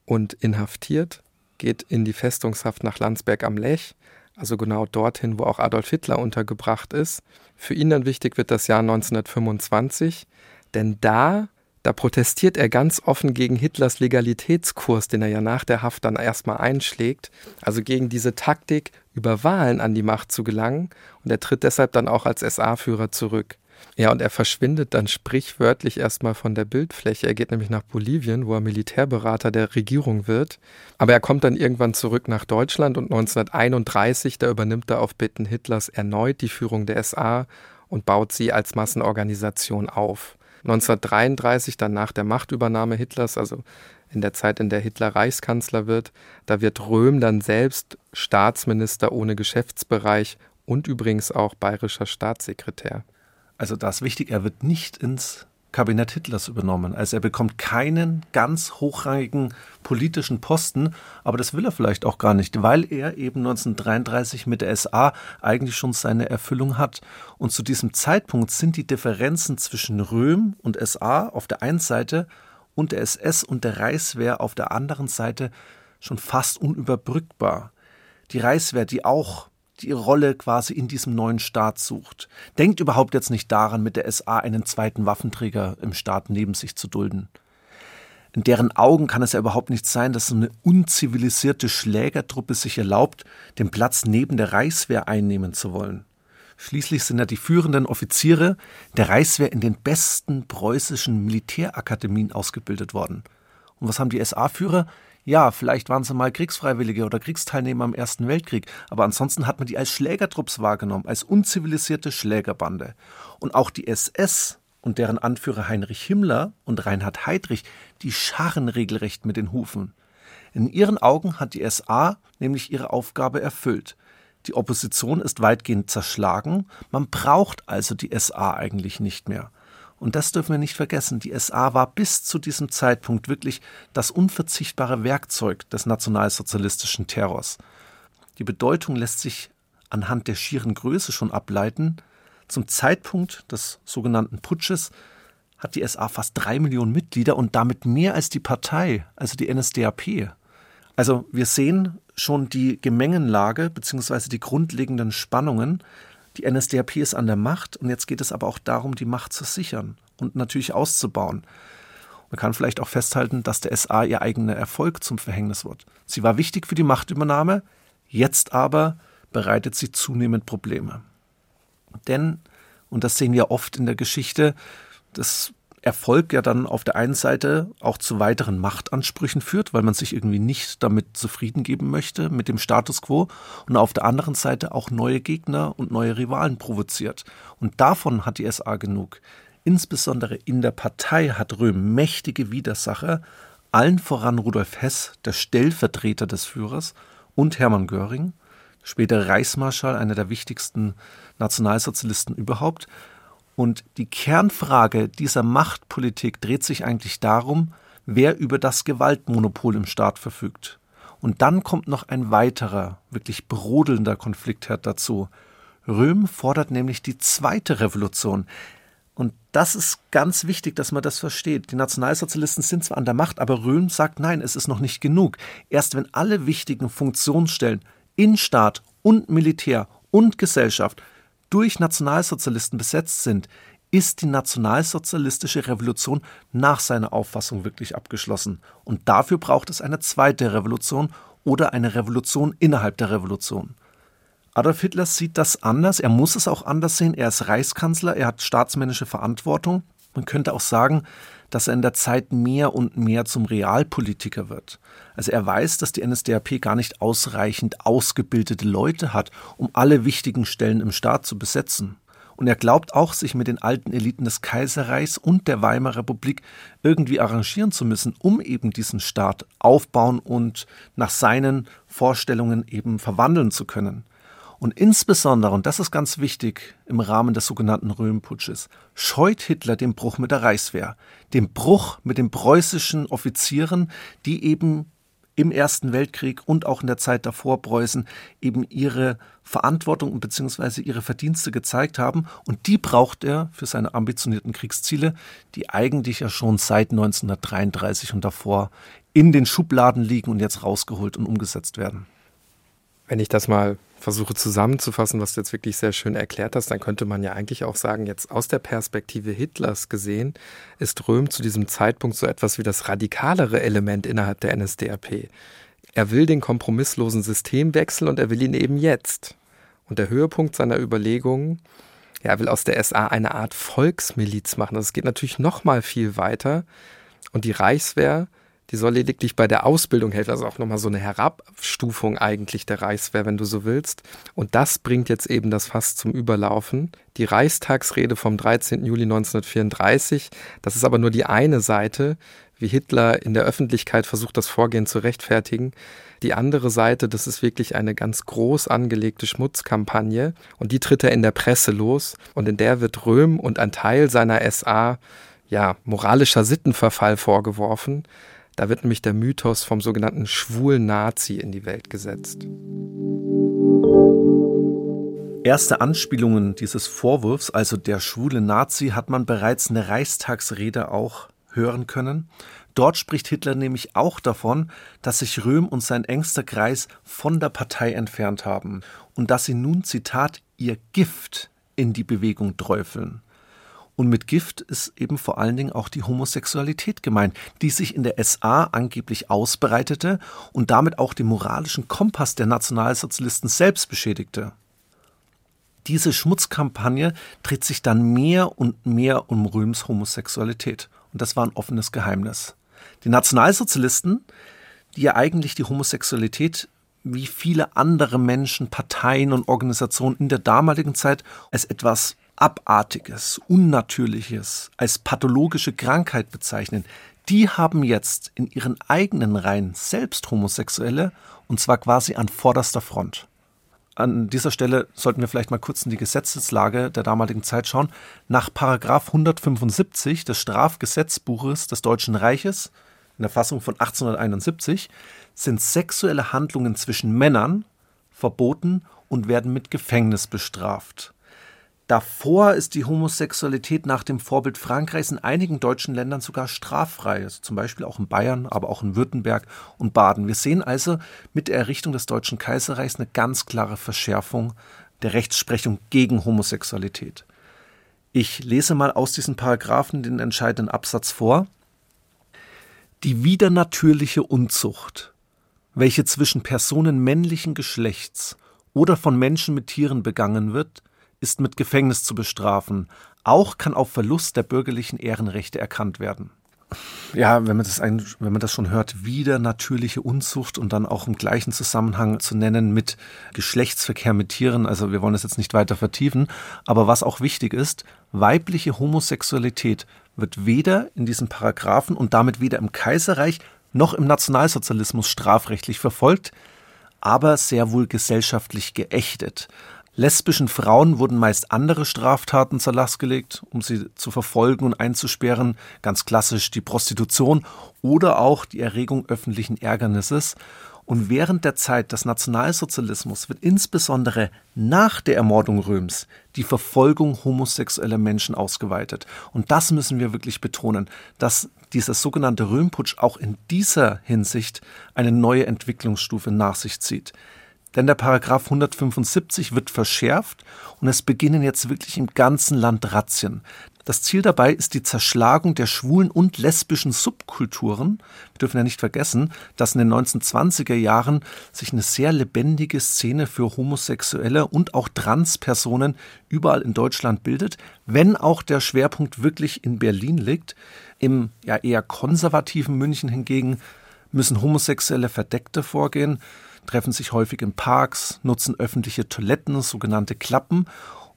und inhaftiert, geht in die Festungshaft nach Landsberg am Lech, also genau dorthin, wo auch Adolf Hitler untergebracht ist. Für ihn dann wichtig wird das Jahr 1925, denn da da protestiert er ganz offen gegen Hitlers Legalitätskurs, den er ja nach der Haft dann erstmal einschlägt, also gegen diese Taktik, über Wahlen an die Macht zu gelangen, und er tritt deshalb dann auch als SA-Führer zurück. Ja, und er verschwindet dann sprichwörtlich erstmal von der Bildfläche. Er geht nämlich nach Bolivien, wo er Militärberater der Regierung wird. Aber er kommt dann irgendwann zurück nach Deutschland und 1931, da übernimmt er auf Bitten Hitlers erneut die Führung der SA und baut sie als Massenorganisation auf. 1933, dann nach der Machtübernahme Hitlers, also in der Zeit, in der Hitler Reichskanzler wird, da wird Röhm dann selbst Staatsminister ohne Geschäftsbereich und übrigens auch bayerischer Staatssekretär. Also das ist wichtig, er wird nicht ins Kabinett Hitlers übernommen. Also er bekommt keinen ganz hochrangigen politischen Posten, aber das will er vielleicht auch gar nicht, weil er eben 1933 mit der SA eigentlich schon seine Erfüllung hat. Und zu diesem Zeitpunkt sind die Differenzen zwischen Röhm und SA auf der einen Seite und der SS und der Reichswehr auf der anderen Seite schon fast unüberbrückbar. Die Reichswehr, die auch die Rolle quasi in diesem neuen Staat sucht. Denkt überhaupt jetzt nicht daran, mit der SA einen zweiten Waffenträger im Staat neben sich zu dulden. In deren Augen kann es ja überhaupt nicht sein, dass so eine unzivilisierte Schlägertruppe sich erlaubt, den Platz neben der Reichswehr einnehmen zu wollen. Schließlich sind ja die führenden Offiziere der Reichswehr in den besten preußischen Militärakademien ausgebildet worden. Und was haben die SA-Führer? Ja, vielleicht waren sie mal Kriegsfreiwillige oder Kriegsteilnehmer im Ersten Weltkrieg, aber ansonsten hat man die als Schlägertrupps wahrgenommen, als unzivilisierte Schlägerbande. Und auch die SS und deren Anführer Heinrich Himmler und Reinhard Heydrich, die scharren regelrecht mit den Hufen. In ihren Augen hat die SA nämlich ihre Aufgabe erfüllt. Die Opposition ist weitgehend zerschlagen, man braucht also die SA eigentlich nicht mehr. Und das dürfen wir nicht vergessen. Die SA war bis zu diesem Zeitpunkt wirklich das unverzichtbare Werkzeug des nationalsozialistischen Terrors. Die Bedeutung lässt sich anhand der schieren Größe schon ableiten. Zum Zeitpunkt des sogenannten Putsches hat die SA fast drei Millionen Mitglieder und damit mehr als die Partei, also die NSDAP. Also wir sehen schon die Gemengenlage bzw. die grundlegenden Spannungen, die NSDAP ist an der Macht und jetzt geht es aber auch darum, die Macht zu sichern und natürlich auszubauen. Man kann vielleicht auch festhalten, dass der SA ihr eigener Erfolg zum Verhängnis wird. Sie war wichtig für die Machtübernahme, jetzt aber bereitet sie zunehmend Probleme. Denn, und das sehen wir oft in der Geschichte, das Erfolg ja dann auf der einen Seite auch zu weiteren Machtansprüchen führt, weil man sich irgendwie nicht damit zufrieden geben möchte mit dem Status quo und auf der anderen Seite auch neue Gegner und neue Rivalen provoziert. Und davon hat die SA genug. Insbesondere in der Partei hat Röhm mächtige Widersacher, allen voran Rudolf Hess, der Stellvertreter des Führers, und Hermann Göring, später Reichsmarschall, einer der wichtigsten Nationalsozialisten überhaupt, und die Kernfrage dieser Machtpolitik dreht sich eigentlich darum, wer über das Gewaltmonopol im Staat verfügt. Und dann kommt noch ein weiterer, wirklich brodelnder Konfliktherd dazu. Röhm fordert nämlich die zweite Revolution. Und das ist ganz wichtig, dass man das versteht. Die Nationalsozialisten sind zwar an der Macht, aber Röhm sagt, nein, es ist noch nicht genug. Erst wenn alle wichtigen Funktionsstellen in Staat und Militär und Gesellschaft durch Nationalsozialisten besetzt sind, ist die nationalsozialistische Revolution nach seiner Auffassung wirklich abgeschlossen. Und dafür braucht es eine zweite Revolution oder eine Revolution innerhalb der Revolution. Adolf Hitler sieht das anders, er muss es auch anders sehen, er ist Reichskanzler, er hat staatsmännische Verantwortung. Man könnte auch sagen, dass er in der Zeit mehr und mehr zum Realpolitiker wird. Also er weiß, dass die NSDAP gar nicht ausreichend ausgebildete Leute hat, um alle wichtigen Stellen im Staat zu besetzen. Und er glaubt auch, sich mit den alten Eliten des Kaiserreichs und der Weimarer Republik irgendwie arrangieren zu müssen, um eben diesen Staat aufbauen und nach seinen Vorstellungen eben verwandeln zu können. Und insbesondere, und das ist ganz wichtig im Rahmen des sogenannten Röhmputsches, scheut Hitler den Bruch mit der Reichswehr, den Bruch mit den preußischen Offizieren, die eben im Ersten Weltkrieg und auch in der Zeit davor Preußen eben ihre Verantwortung bzw. ihre Verdienste gezeigt haben. Und die braucht er für seine ambitionierten Kriegsziele, die eigentlich ja schon seit 1933 und davor in den Schubladen liegen und jetzt rausgeholt und umgesetzt werden. Wenn ich das mal versuche zusammenzufassen, was du jetzt wirklich sehr schön erklärt hast, dann könnte man ja eigentlich auch sagen, jetzt aus der Perspektive Hitlers gesehen, ist Röhm zu diesem Zeitpunkt so etwas wie das radikalere Element innerhalb der NSDAP. Er will den kompromisslosen Systemwechsel und er will ihn eben jetzt. Und der Höhepunkt seiner Überlegungen, ja, er will aus der SA eine Art Volksmiliz machen. Das geht natürlich noch mal viel weiter. Und die Reichswehr die soll lediglich bei der Ausbildung helfen, also auch nochmal so eine Herabstufung eigentlich der Reichswehr, wenn du so willst. Und das bringt jetzt eben das Fass zum Überlaufen. Die Reichstagsrede vom 13. Juli 1934, das ist aber nur die eine Seite, wie Hitler in der Öffentlichkeit versucht, das Vorgehen zu rechtfertigen. Die andere Seite, das ist wirklich eine ganz groß angelegte Schmutzkampagne und die tritt er in der Presse los und in der wird Röhm und ein Teil seiner SA ja, moralischer Sittenverfall vorgeworfen. Da wird nämlich der Mythos vom sogenannten schwulen Nazi in die Welt gesetzt. Erste Anspielungen dieses Vorwurfs, also der schwule Nazi, hat man bereits in der Reichstagsrede auch hören können. Dort spricht Hitler nämlich auch davon, dass sich Röhm und sein engster Kreis von der Partei entfernt haben und dass sie nun, Zitat, ihr Gift in die Bewegung träufeln. Und mit Gift ist eben vor allen Dingen auch die Homosexualität gemeint, die sich in der SA angeblich ausbreitete und damit auch den moralischen Kompass der Nationalsozialisten selbst beschädigte. Diese Schmutzkampagne dreht sich dann mehr und mehr um Röhms Homosexualität. Und das war ein offenes Geheimnis. Die Nationalsozialisten, die ja eigentlich die Homosexualität wie viele andere Menschen, Parteien und Organisationen in der damaligen Zeit als etwas Abartiges, Unnatürliches, als pathologische Krankheit bezeichnen, die haben jetzt in ihren eigenen Reihen selbst Homosexuelle und zwar quasi an vorderster Front. An dieser Stelle sollten wir vielleicht mal kurz in die Gesetzeslage der damaligen Zeit schauen. Nach Paragraf 175 des Strafgesetzbuches des Deutschen Reiches in der Fassung von 1871 sind sexuelle Handlungen zwischen Männern verboten und werden mit Gefängnis bestraft. Davor ist die Homosexualität nach dem Vorbild Frankreichs in einigen deutschen Ländern sogar straffrei, also zum Beispiel auch in Bayern, aber auch in Württemberg und Baden. Wir sehen also mit der Errichtung des Deutschen Kaiserreichs eine ganz klare Verschärfung der Rechtsprechung gegen Homosexualität. Ich lese mal aus diesen Paragraphen den entscheidenden Absatz vor. Die widernatürliche Unzucht, welche zwischen Personen männlichen Geschlechts oder von Menschen mit Tieren begangen wird, ist mit Gefängnis zu bestrafen. Auch kann auf Verlust der bürgerlichen Ehrenrechte erkannt werden. Ja, wenn man das, ein, wenn man das schon hört, wieder natürliche Unzucht und dann auch im gleichen Zusammenhang zu nennen mit Geschlechtsverkehr mit Tieren. Also wir wollen das jetzt nicht weiter vertiefen. Aber was auch wichtig ist, weibliche Homosexualität wird weder in diesen Paragraphen und damit weder im Kaiserreich noch im Nationalsozialismus strafrechtlich verfolgt, aber sehr wohl gesellschaftlich geächtet. Lesbischen Frauen wurden meist andere Straftaten zur Last gelegt, um sie zu verfolgen und einzusperren, ganz klassisch die Prostitution oder auch die Erregung öffentlichen Ärgernisses. Und während der Zeit des Nationalsozialismus wird insbesondere nach der Ermordung Röms die Verfolgung homosexueller Menschen ausgeweitet. Und das müssen wir wirklich betonen, dass dieser sogenannte Römputsch auch in dieser Hinsicht eine neue Entwicklungsstufe nach sich zieht. Denn der Paragraph 175 wird verschärft und es beginnen jetzt wirklich im ganzen Land Razzien. Das Ziel dabei ist die Zerschlagung der schwulen und lesbischen Subkulturen. Wir dürfen ja nicht vergessen, dass in den 1920er Jahren sich eine sehr lebendige Szene für Homosexuelle und auch Transpersonen überall in Deutschland bildet, wenn auch der Schwerpunkt wirklich in Berlin liegt. Im ja eher konservativen München hingegen müssen Homosexuelle verdeckter vorgehen treffen sich häufig in Parks, nutzen öffentliche Toiletten, sogenannte Klappen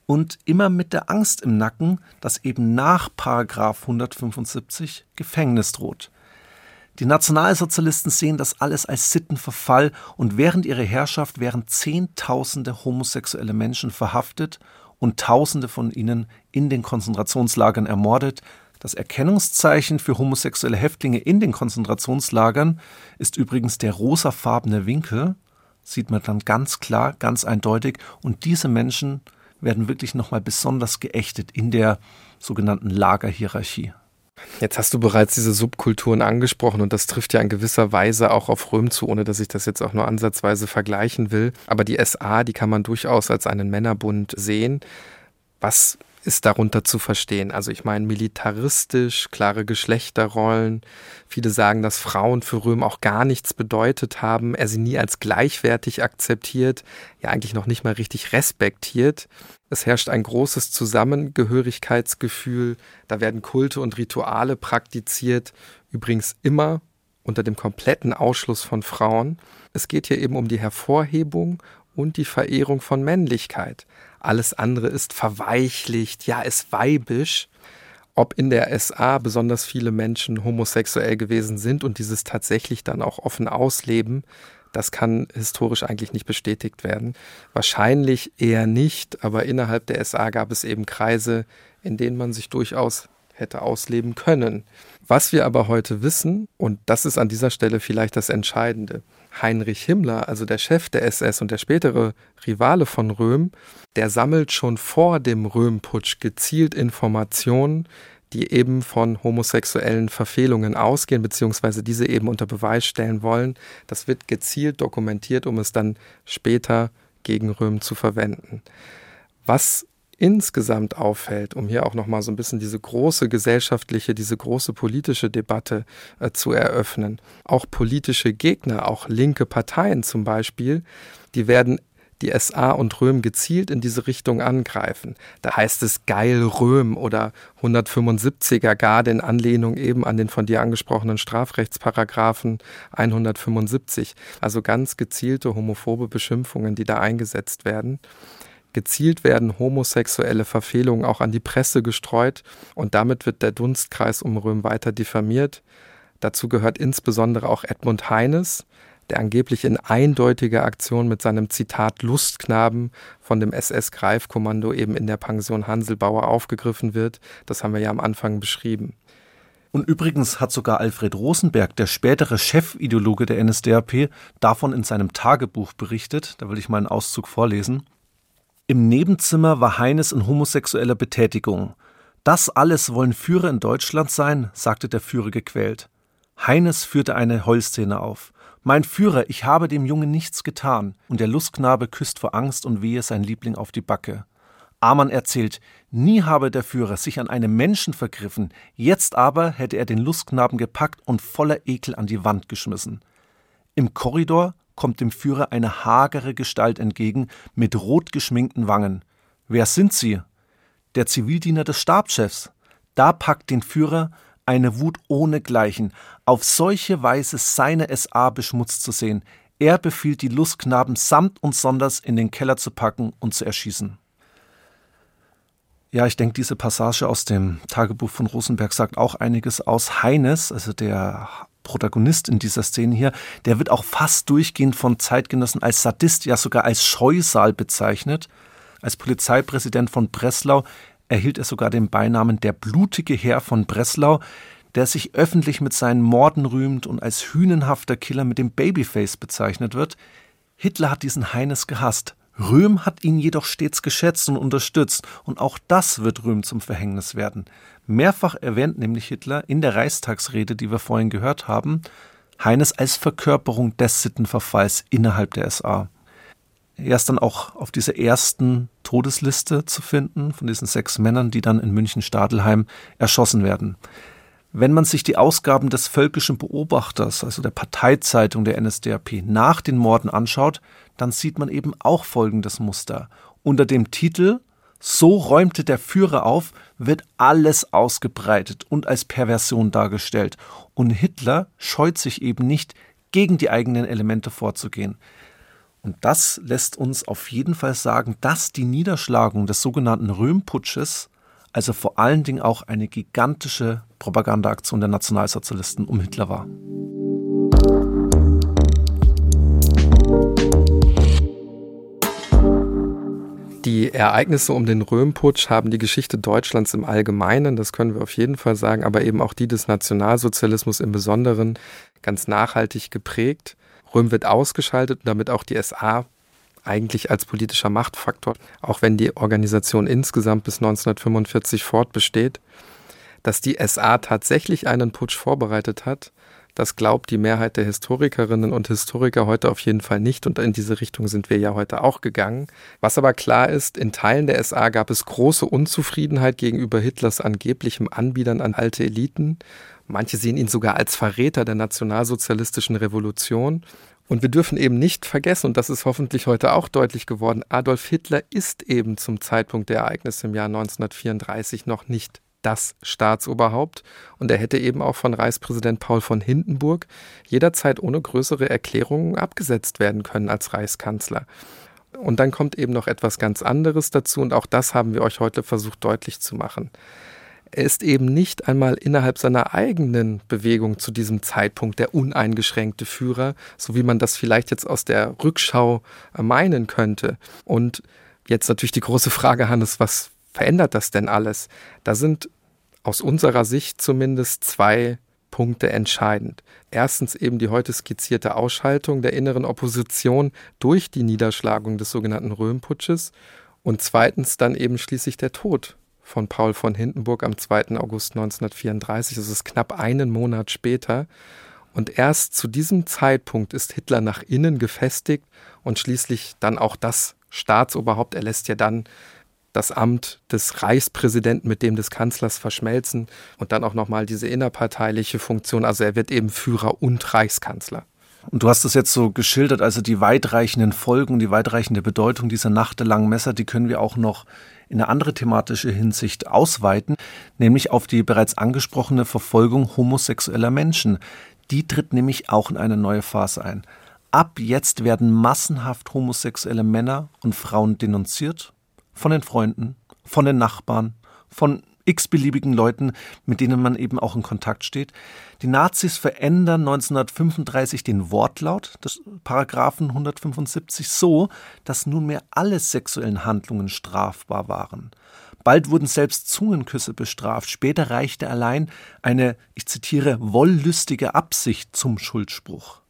und immer mit der Angst im Nacken, dass eben nach Paragraf 175 Gefängnis droht. Die Nationalsozialisten sehen das alles als Sittenverfall und während ihrer Herrschaft wären Zehntausende homosexuelle Menschen verhaftet und Tausende von ihnen in den Konzentrationslagern ermordet. Das Erkennungszeichen für homosexuelle Häftlinge in den Konzentrationslagern ist übrigens der rosafarbene Winkel, sieht man dann ganz klar, ganz eindeutig. Und diese Menschen werden wirklich nochmal besonders geächtet in der sogenannten Lagerhierarchie. Jetzt hast du bereits diese Subkulturen angesprochen und das trifft ja in gewisser Weise auch auf Röhm zu, ohne dass ich das jetzt auch nur ansatzweise vergleichen will. Aber die SA, die kann man durchaus als einen Männerbund sehen. Was ist darunter zu verstehen? Also ich meine militaristisch, klare Geschlechterrollen. Viele sagen, dass Frauen für Röhm auch gar nichts bedeutet haben, er sie nie als gleichwertig akzeptiert, ja eigentlich noch nicht mal richtig respektiert. Es herrscht ein großes Zusammengehörigkeitsgefühl, da werden Kulte und Rituale praktiziert, übrigens immer unter dem kompletten Ausschluss von Frauen. Es geht hier eben um die Hervorhebung und die Verehrung von Männlichkeit. Alles andere ist verweichlicht, ja, ist weibisch. Ob in der SA besonders viele Menschen homosexuell gewesen sind und dieses tatsächlich dann auch offen ausleben, das kann historisch eigentlich nicht bestätigt werden. Wahrscheinlich eher nicht, aber innerhalb der SA gab es eben Kreise, in denen man sich durchaus hätte ausleben können. Was wir aber heute wissen, und das ist an dieser Stelle vielleicht das Entscheidende, Heinrich Himmler, also der Chef der SS und der spätere Rivale von Röhm, der sammelt schon vor dem Röhmputsch gezielt Informationen, die eben von homosexuellen Verfehlungen ausgehen, beziehungsweise diese eben unter Beweis stellen wollen. Das wird gezielt dokumentiert, um es dann später gegen Röhm zu verwenden. Was insgesamt auffällt, um hier auch nochmal so ein bisschen diese große gesellschaftliche, diese große politische Debatte äh, zu eröffnen. Auch politische Gegner, auch linke Parteien zum Beispiel, die werden die SA und Röhm gezielt in diese Richtung angreifen. Da heißt es geil Röhm oder 175er Garde in Anlehnung eben an den von dir angesprochenen Strafrechtsparagraphen 175. Also ganz gezielte homophobe Beschimpfungen, die da eingesetzt werden. Gezielt werden homosexuelle Verfehlungen auch an die Presse gestreut und damit wird der Dunstkreis um Röhm weiter diffamiert. Dazu gehört insbesondere auch Edmund Heines, der angeblich in eindeutiger Aktion mit seinem Zitat Lustknaben von dem SS-Greifkommando eben in der Pension Hanselbauer aufgegriffen wird. Das haben wir ja am Anfang beschrieben. Und übrigens hat sogar Alfred Rosenberg, der spätere Chefideologe der NSDAP, davon in seinem Tagebuch berichtet. Da will ich mal einen Auszug vorlesen. Im Nebenzimmer war Heines in homosexueller Betätigung. Das alles wollen Führer in Deutschland sein, sagte der Führer gequält. Heines führte eine Heulszene auf. Mein Führer, ich habe dem Jungen nichts getan. Und der Lustknabe küsst vor Angst und Wehe sein Liebling auf die Backe. Amann erzählt, nie habe der Führer sich an einem Menschen vergriffen, jetzt aber hätte er den Lustknaben gepackt und voller Ekel an die Wand geschmissen. Im Korridor kommt dem Führer eine hagere Gestalt entgegen mit rot geschminkten Wangen. Wer sind Sie? Der Zivildiener des Stabschefs. Da packt den Führer eine Wut ohnegleichen, auf solche Weise seine SA beschmutzt zu sehen. Er befiehlt die Lustknaben samt und sonders in den Keller zu packen und zu erschießen. Ja, ich denke, diese Passage aus dem Tagebuch von Rosenberg sagt auch einiges aus. Heines, also der Protagonist in dieser Szene hier, der wird auch fast durchgehend von Zeitgenossen als Sadist, ja sogar als Scheusal bezeichnet. Als Polizeipräsident von Breslau erhielt er sogar den Beinamen der blutige Herr von Breslau, der sich öffentlich mit seinen Morden rühmt und als hünenhafter Killer mit dem Babyface bezeichnet wird. Hitler hat diesen Heines gehasst. Röhm hat ihn jedoch stets geschätzt und unterstützt, und auch das wird Röhm zum Verhängnis werden. Mehrfach erwähnt nämlich Hitler in der Reichstagsrede, die wir vorhin gehört haben, Heines als Verkörperung des Sittenverfalls innerhalb der SA. Er ist dann auch auf dieser ersten Todesliste zu finden, von diesen sechs Männern, die dann in München-Stadelheim erschossen werden. Wenn man sich die Ausgaben des Völkischen Beobachters, also der Parteizeitung der NSDAP, nach den Morden anschaut, dann sieht man eben auch folgendes Muster. Unter dem Titel So räumte der Führer auf, wird alles ausgebreitet und als Perversion dargestellt. Und Hitler scheut sich eben nicht, gegen die eigenen Elemente vorzugehen. Und das lässt uns auf jeden Fall sagen, dass die Niederschlagung des sogenannten Röhmputsches also vor allen Dingen auch eine gigantische Propagandaaktion der Nationalsozialisten um Hitler war. Die Ereignisse um den Röhmputsch haben die Geschichte Deutschlands im Allgemeinen, das können wir auf jeden Fall sagen, aber eben auch die des Nationalsozialismus im Besonderen ganz nachhaltig geprägt. Röhm wird ausgeschaltet und damit auch die SA eigentlich als politischer Machtfaktor, auch wenn die Organisation insgesamt bis 1945 fortbesteht. Dass die SA tatsächlich einen Putsch vorbereitet hat, das glaubt die Mehrheit der Historikerinnen und Historiker heute auf jeden Fall nicht und in diese Richtung sind wir ja heute auch gegangen. Was aber klar ist, in Teilen der SA gab es große Unzufriedenheit gegenüber Hitlers angeblichem Anbietern an alte Eliten. Manche sehen ihn sogar als Verräter der nationalsozialistischen Revolution. Und wir dürfen eben nicht vergessen, und das ist hoffentlich heute auch deutlich geworden, Adolf Hitler ist eben zum Zeitpunkt der Ereignisse im Jahr 1934 noch nicht das Staatsoberhaupt und er hätte eben auch von Reichspräsident Paul von Hindenburg jederzeit ohne größere Erklärungen abgesetzt werden können als Reichskanzler. Und dann kommt eben noch etwas ganz anderes dazu und auch das haben wir euch heute versucht deutlich zu machen. Er ist eben nicht einmal innerhalb seiner eigenen Bewegung zu diesem Zeitpunkt der uneingeschränkte Führer, so wie man das vielleicht jetzt aus der Rückschau meinen könnte. Und jetzt natürlich die große Frage, Hannes, was verändert das denn alles? Da sind aus unserer Sicht zumindest zwei Punkte entscheidend. Erstens eben die heute skizzierte Ausschaltung der inneren Opposition durch die Niederschlagung des sogenannten Röhmputsches und zweitens dann eben schließlich der Tod von Paul von Hindenburg am 2. August 1934. Das ist knapp einen Monat später. Und erst zu diesem Zeitpunkt ist Hitler nach innen gefestigt und schließlich dann auch das Staatsoberhaupt. Er lässt ja dann das Amt des Reichspräsidenten mit dem des Kanzlers verschmelzen und dann auch nochmal diese innerparteiliche Funktion. Also er wird eben Führer und Reichskanzler. Und du hast das jetzt so geschildert, also die weitreichenden Folgen, die weitreichende Bedeutung dieser nachtelangen Messer, die können wir auch noch in eine andere thematische Hinsicht ausweiten, nämlich auf die bereits angesprochene Verfolgung homosexueller Menschen. Die tritt nämlich auch in eine neue Phase ein. Ab jetzt werden massenhaft homosexuelle Männer und Frauen denunziert von den Freunden, von den Nachbarn, von x-beliebigen Leuten, mit denen man eben auch in Kontakt steht. Die Nazis verändern 1935 den Wortlaut des Paragraphen 175 so, dass nunmehr alle sexuellen Handlungen strafbar waren. Bald wurden selbst Zungenküsse bestraft. Später reichte allein eine, ich zitiere, wollüstige Absicht zum Schuldspruch.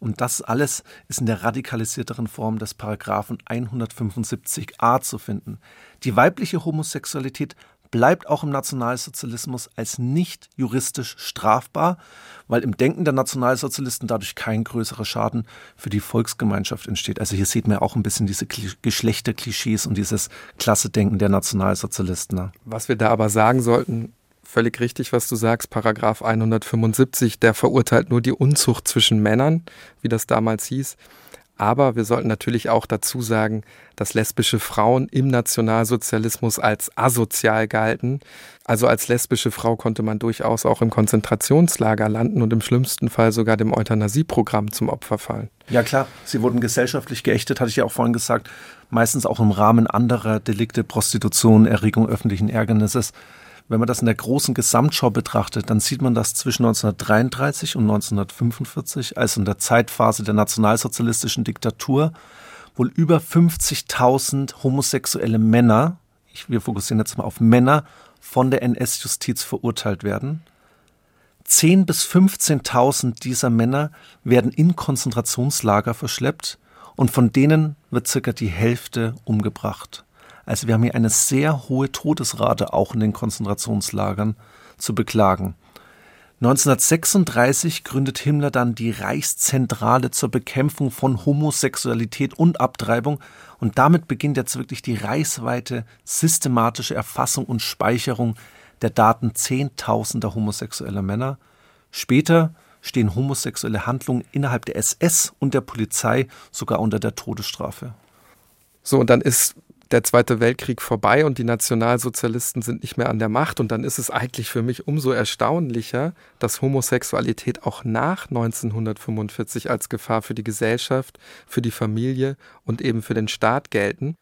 Und das alles ist in der radikalisierteren Form des Paragraphen 175a zu finden. Die weibliche Homosexualität bleibt auch im Nationalsozialismus als nicht juristisch strafbar, weil im Denken der Nationalsozialisten dadurch kein größerer Schaden für die Volksgemeinschaft entsteht. Also hier sieht man auch ein bisschen diese Geschlechterklischees und dieses Klassedenken der Nationalsozialisten. Ne? Was wir da aber sagen sollten, völlig richtig, was du sagst. Paragraph 175, der verurteilt nur die Unzucht zwischen Männern, wie das damals hieß. Aber wir sollten natürlich auch dazu sagen, dass lesbische Frauen im Nationalsozialismus als asozial galten. Also als lesbische Frau konnte man durchaus auch im Konzentrationslager landen und im schlimmsten Fall sogar dem Euthanasieprogramm zum Opfer fallen. Ja klar, sie wurden gesellschaftlich geächtet, hatte ich ja auch vorhin gesagt, meistens auch im Rahmen anderer Delikte, Prostitution, Erregung öffentlichen Ärgernisses. Wenn man das in der großen Gesamtschau betrachtet, dann sieht man, dass zwischen 1933 und 1945, also in der Zeitphase der nationalsozialistischen Diktatur, wohl über 50.000 homosexuelle Männer, ich, wir fokussieren jetzt mal auf Männer, von der NS-Justiz verurteilt werden. 10.000 bis 15.000 dieser Männer werden in Konzentrationslager verschleppt und von denen wird circa die Hälfte umgebracht. Also wir haben hier eine sehr hohe Todesrate auch in den Konzentrationslagern zu beklagen. 1936 gründet Himmler dann die Reichszentrale zur Bekämpfung von Homosexualität und Abtreibung und damit beginnt jetzt wirklich die reichsweite systematische Erfassung und Speicherung der Daten zehntausender homosexueller Männer. Später stehen homosexuelle Handlungen innerhalb der SS und der Polizei sogar unter der Todesstrafe. So, und dann ist der Zweite Weltkrieg vorbei und die Nationalsozialisten sind nicht mehr an der Macht. Und dann ist es eigentlich für mich umso erstaunlicher, dass Homosexualität auch nach 1945 als Gefahr für die Gesellschaft, für die Familie und eben für den Staat gelten.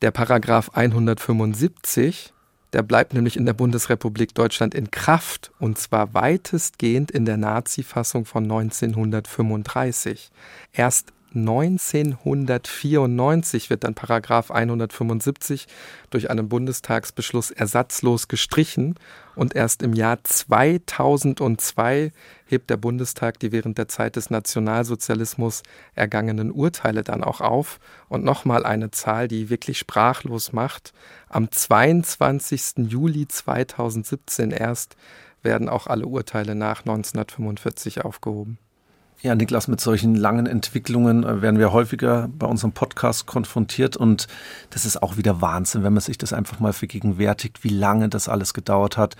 Der Paragraph 175 der bleibt nämlich in der Bundesrepublik Deutschland in Kraft und zwar weitestgehend in der Nazi-Fassung von 1935. Erst 1994 wird dann Paragraph 175 durch einen Bundestagsbeschluss ersatzlos gestrichen und erst im Jahr 2002 hebt der Bundestag die während der Zeit des Nationalsozialismus ergangenen Urteile dann auch auf und nochmal eine Zahl, die wirklich sprachlos macht. Am 22. Juli 2017 erst werden auch alle Urteile nach 1945 aufgehoben. Ja, Niklas, mit solchen langen Entwicklungen äh, werden wir häufiger bei unserem Podcast konfrontiert und das ist auch wieder Wahnsinn, wenn man sich das einfach mal vergegenwärtigt, wie lange das alles gedauert hat.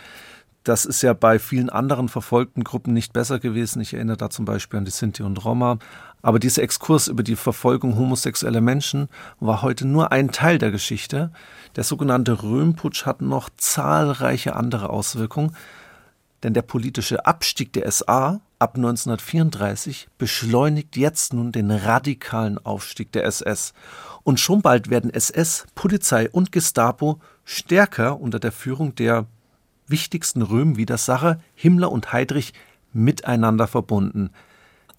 Das ist ja bei vielen anderen verfolgten Gruppen nicht besser gewesen. Ich erinnere da zum Beispiel an die Sinti und Roma. Aber dieser Exkurs über die Verfolgung homosexueller Menschen war heute nur ein Teil der Geschichte. Der sogenannte Röhmputsch hat noch zahlreiche andere Auswirkungen. Denn der politische Abstieg der SA ab 1934 beschleunigt jetzt nun den radikalen Aufstieg der SS. Und schon bald werden SS, Polizei und Gestapo stärker unter der Führung der wichtigsten Röhm-Widersacher Himmler und Heydrich miteinander verbunden.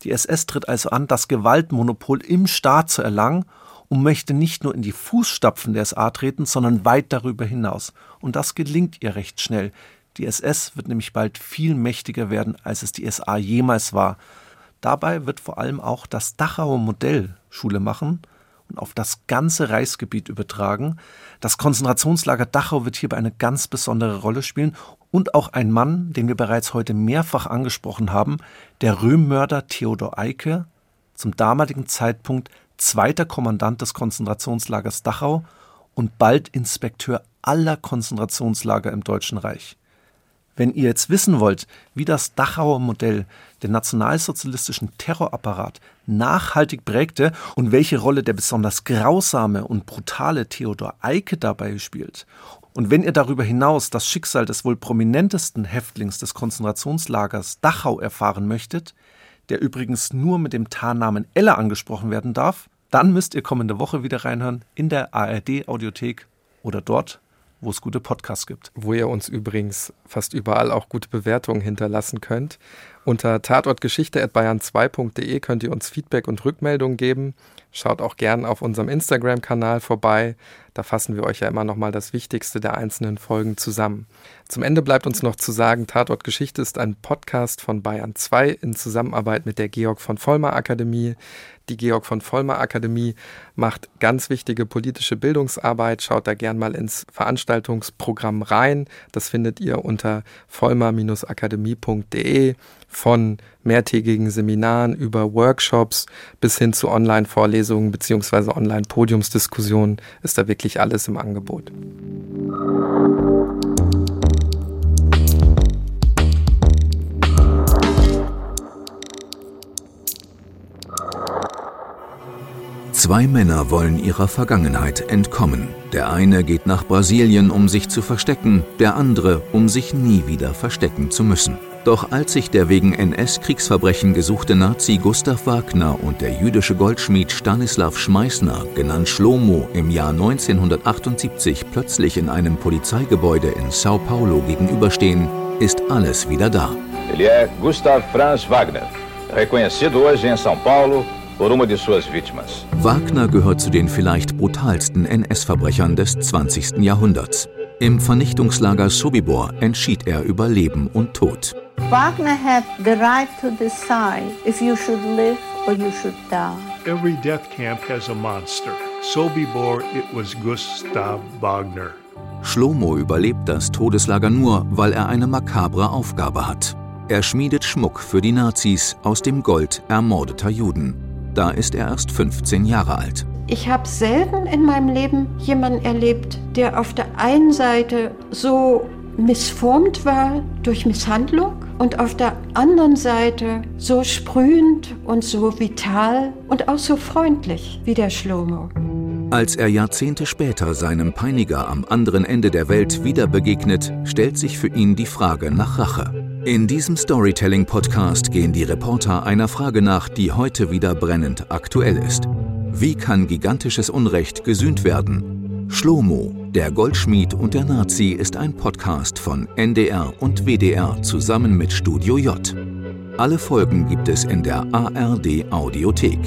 Die SS tritt also an, das Gewaltmonopol im Staat zu erlangen und möchte nicht nur in die Fußstapfen der SA treten, sondern weit darüber hinaus. Und das gelingt ihr recht schnell. Die SS wird nämlich bald viel mächtiger werden, als es die SA jemals war. Dabei wird vor allem auch das Dachauer Modell Schule machen und auf das ganze Reichsgebiet übertragen. Das Konzentrationslager Dachau wird hierbei eine ganz besondere Rolle spielen und auch ein Mann, den wir bereits heute mehrfach angesprochen haben, der Röhmmörder Theodor Eicke, zum damaligen Zeitpunkt zweiter Kommandant des Konzentrationslagers Dachau und bald Inspekteur aller Konzentrationslager im Deutschen Reich. Wenn ihr jetzt wissen wollt, wie das Dachauer Modell den nationalsozialistischen Terrorapparat nachhaltig prägte und welche Rolle der besonders grausame und brutale Theodor Eicke dabei spielt, und wenn ihr darüber hinaus das Schicksal des wohl prominentesten Häftlings des Konzentrationslagers Dachau erfahren möchtet, der übrigens nur mit dem Tarnnamen Ella angesprochen werden darf, dann müsst ihr kommende Woche wieder reinhören in der ARD Audiothek oder dort, wo es gute Podcasts gibt. Wo ihr uns übrigens fast überall auch gute Bewertungen hinterlassen könnt. Unter tatortgeschichte.bayern2.de könnt ihr uns Feedback und Rückmeldungen geben. Schaut auch gern auf unserem Instagram-Kanal vorbei. Da fassen wir euch ja immer nochmal das Wichtigste der einzelnen Folgen zusammen. Zum Ende bleibt uns noch zu sagen, Tatort Geschichte ist ein Podcast von Bayern 2 in Zusammenarbeit mit der Georg von Vollmer Akademie. Die Georg von Vollmer Akademie macht ganz wichtige politische Bildungsarbeit. Schaut da gern mal ins Veranstaltungsprogramm rein. Das findet ihr unter vollmer-akademie.de von mehrtägigen Seminaren über Workshops bis hin zu Online-Vorlesungen bzw. Online-Podiumsdiskussionen ist da wirklich alles im Angebot. Zwei Männer wollen ihrer Vergangenheit entkommen. Der eine geht nach Brasilien, um sich zu verstecken, der andere, um sich nie wieder verstecken zu müssen. Doch als sich der wegen NS-Kriegsverbrechen gesuchte Nazi Gustav Wagner und der jüdische Goldschmied Stanislav Schmeißner, genannt Schlomo, im Jahr 1978 plötzlich in einem Polizeigebäude in Sao Paulo gegenüberstehen, ist alles wieder da. Ele é Gustav Franz Wagner, reconhecido hoje em São Paulo por uma de suas vítimas. Wagner gehört zu den vielleicht brutalsten NS-Verbrechern des 20. Jahrhunderts. Im Vernichtungslager Sobibor entschied er über Leben und Tod. Wagner had the right to decide if you should live or you should die. Every death camp has a monster. Sobibor, it was Gustav Wagner. Schlomo überlebt das Todeslager nur, weil er eine makabre Aufgabe hat. Er schmiedet Schmuck für die Nazis aus dem Gold ermordeter Juden. Da ist er erst 15 Jahre alt. Ich habe selten in meinem Leben jemanden erlebt, der auf der einen Seite so missformt war durch Misshandlung und auf der anderen Seite so sprühend und so vital und auch so freundlich wie der Schlomo. Als er Jahrzehnte später seinem Peiniger am anderen Ende der Welt wieder begegnet, stellt sich für ihn die Frage nach Rache. In diesem Storytelling-Podcast gehen die Reporter einer Frage nach, die heute wieder brennend aktuell ist. Wie kann gigantisches Unrecht gesühnt werden? Schlomo, der Goldschmied und der Nazi ist ein Podcast von NDR und WDR zusammen mit Studio J. Alle Folgen gibt es in der ARD Audiothek.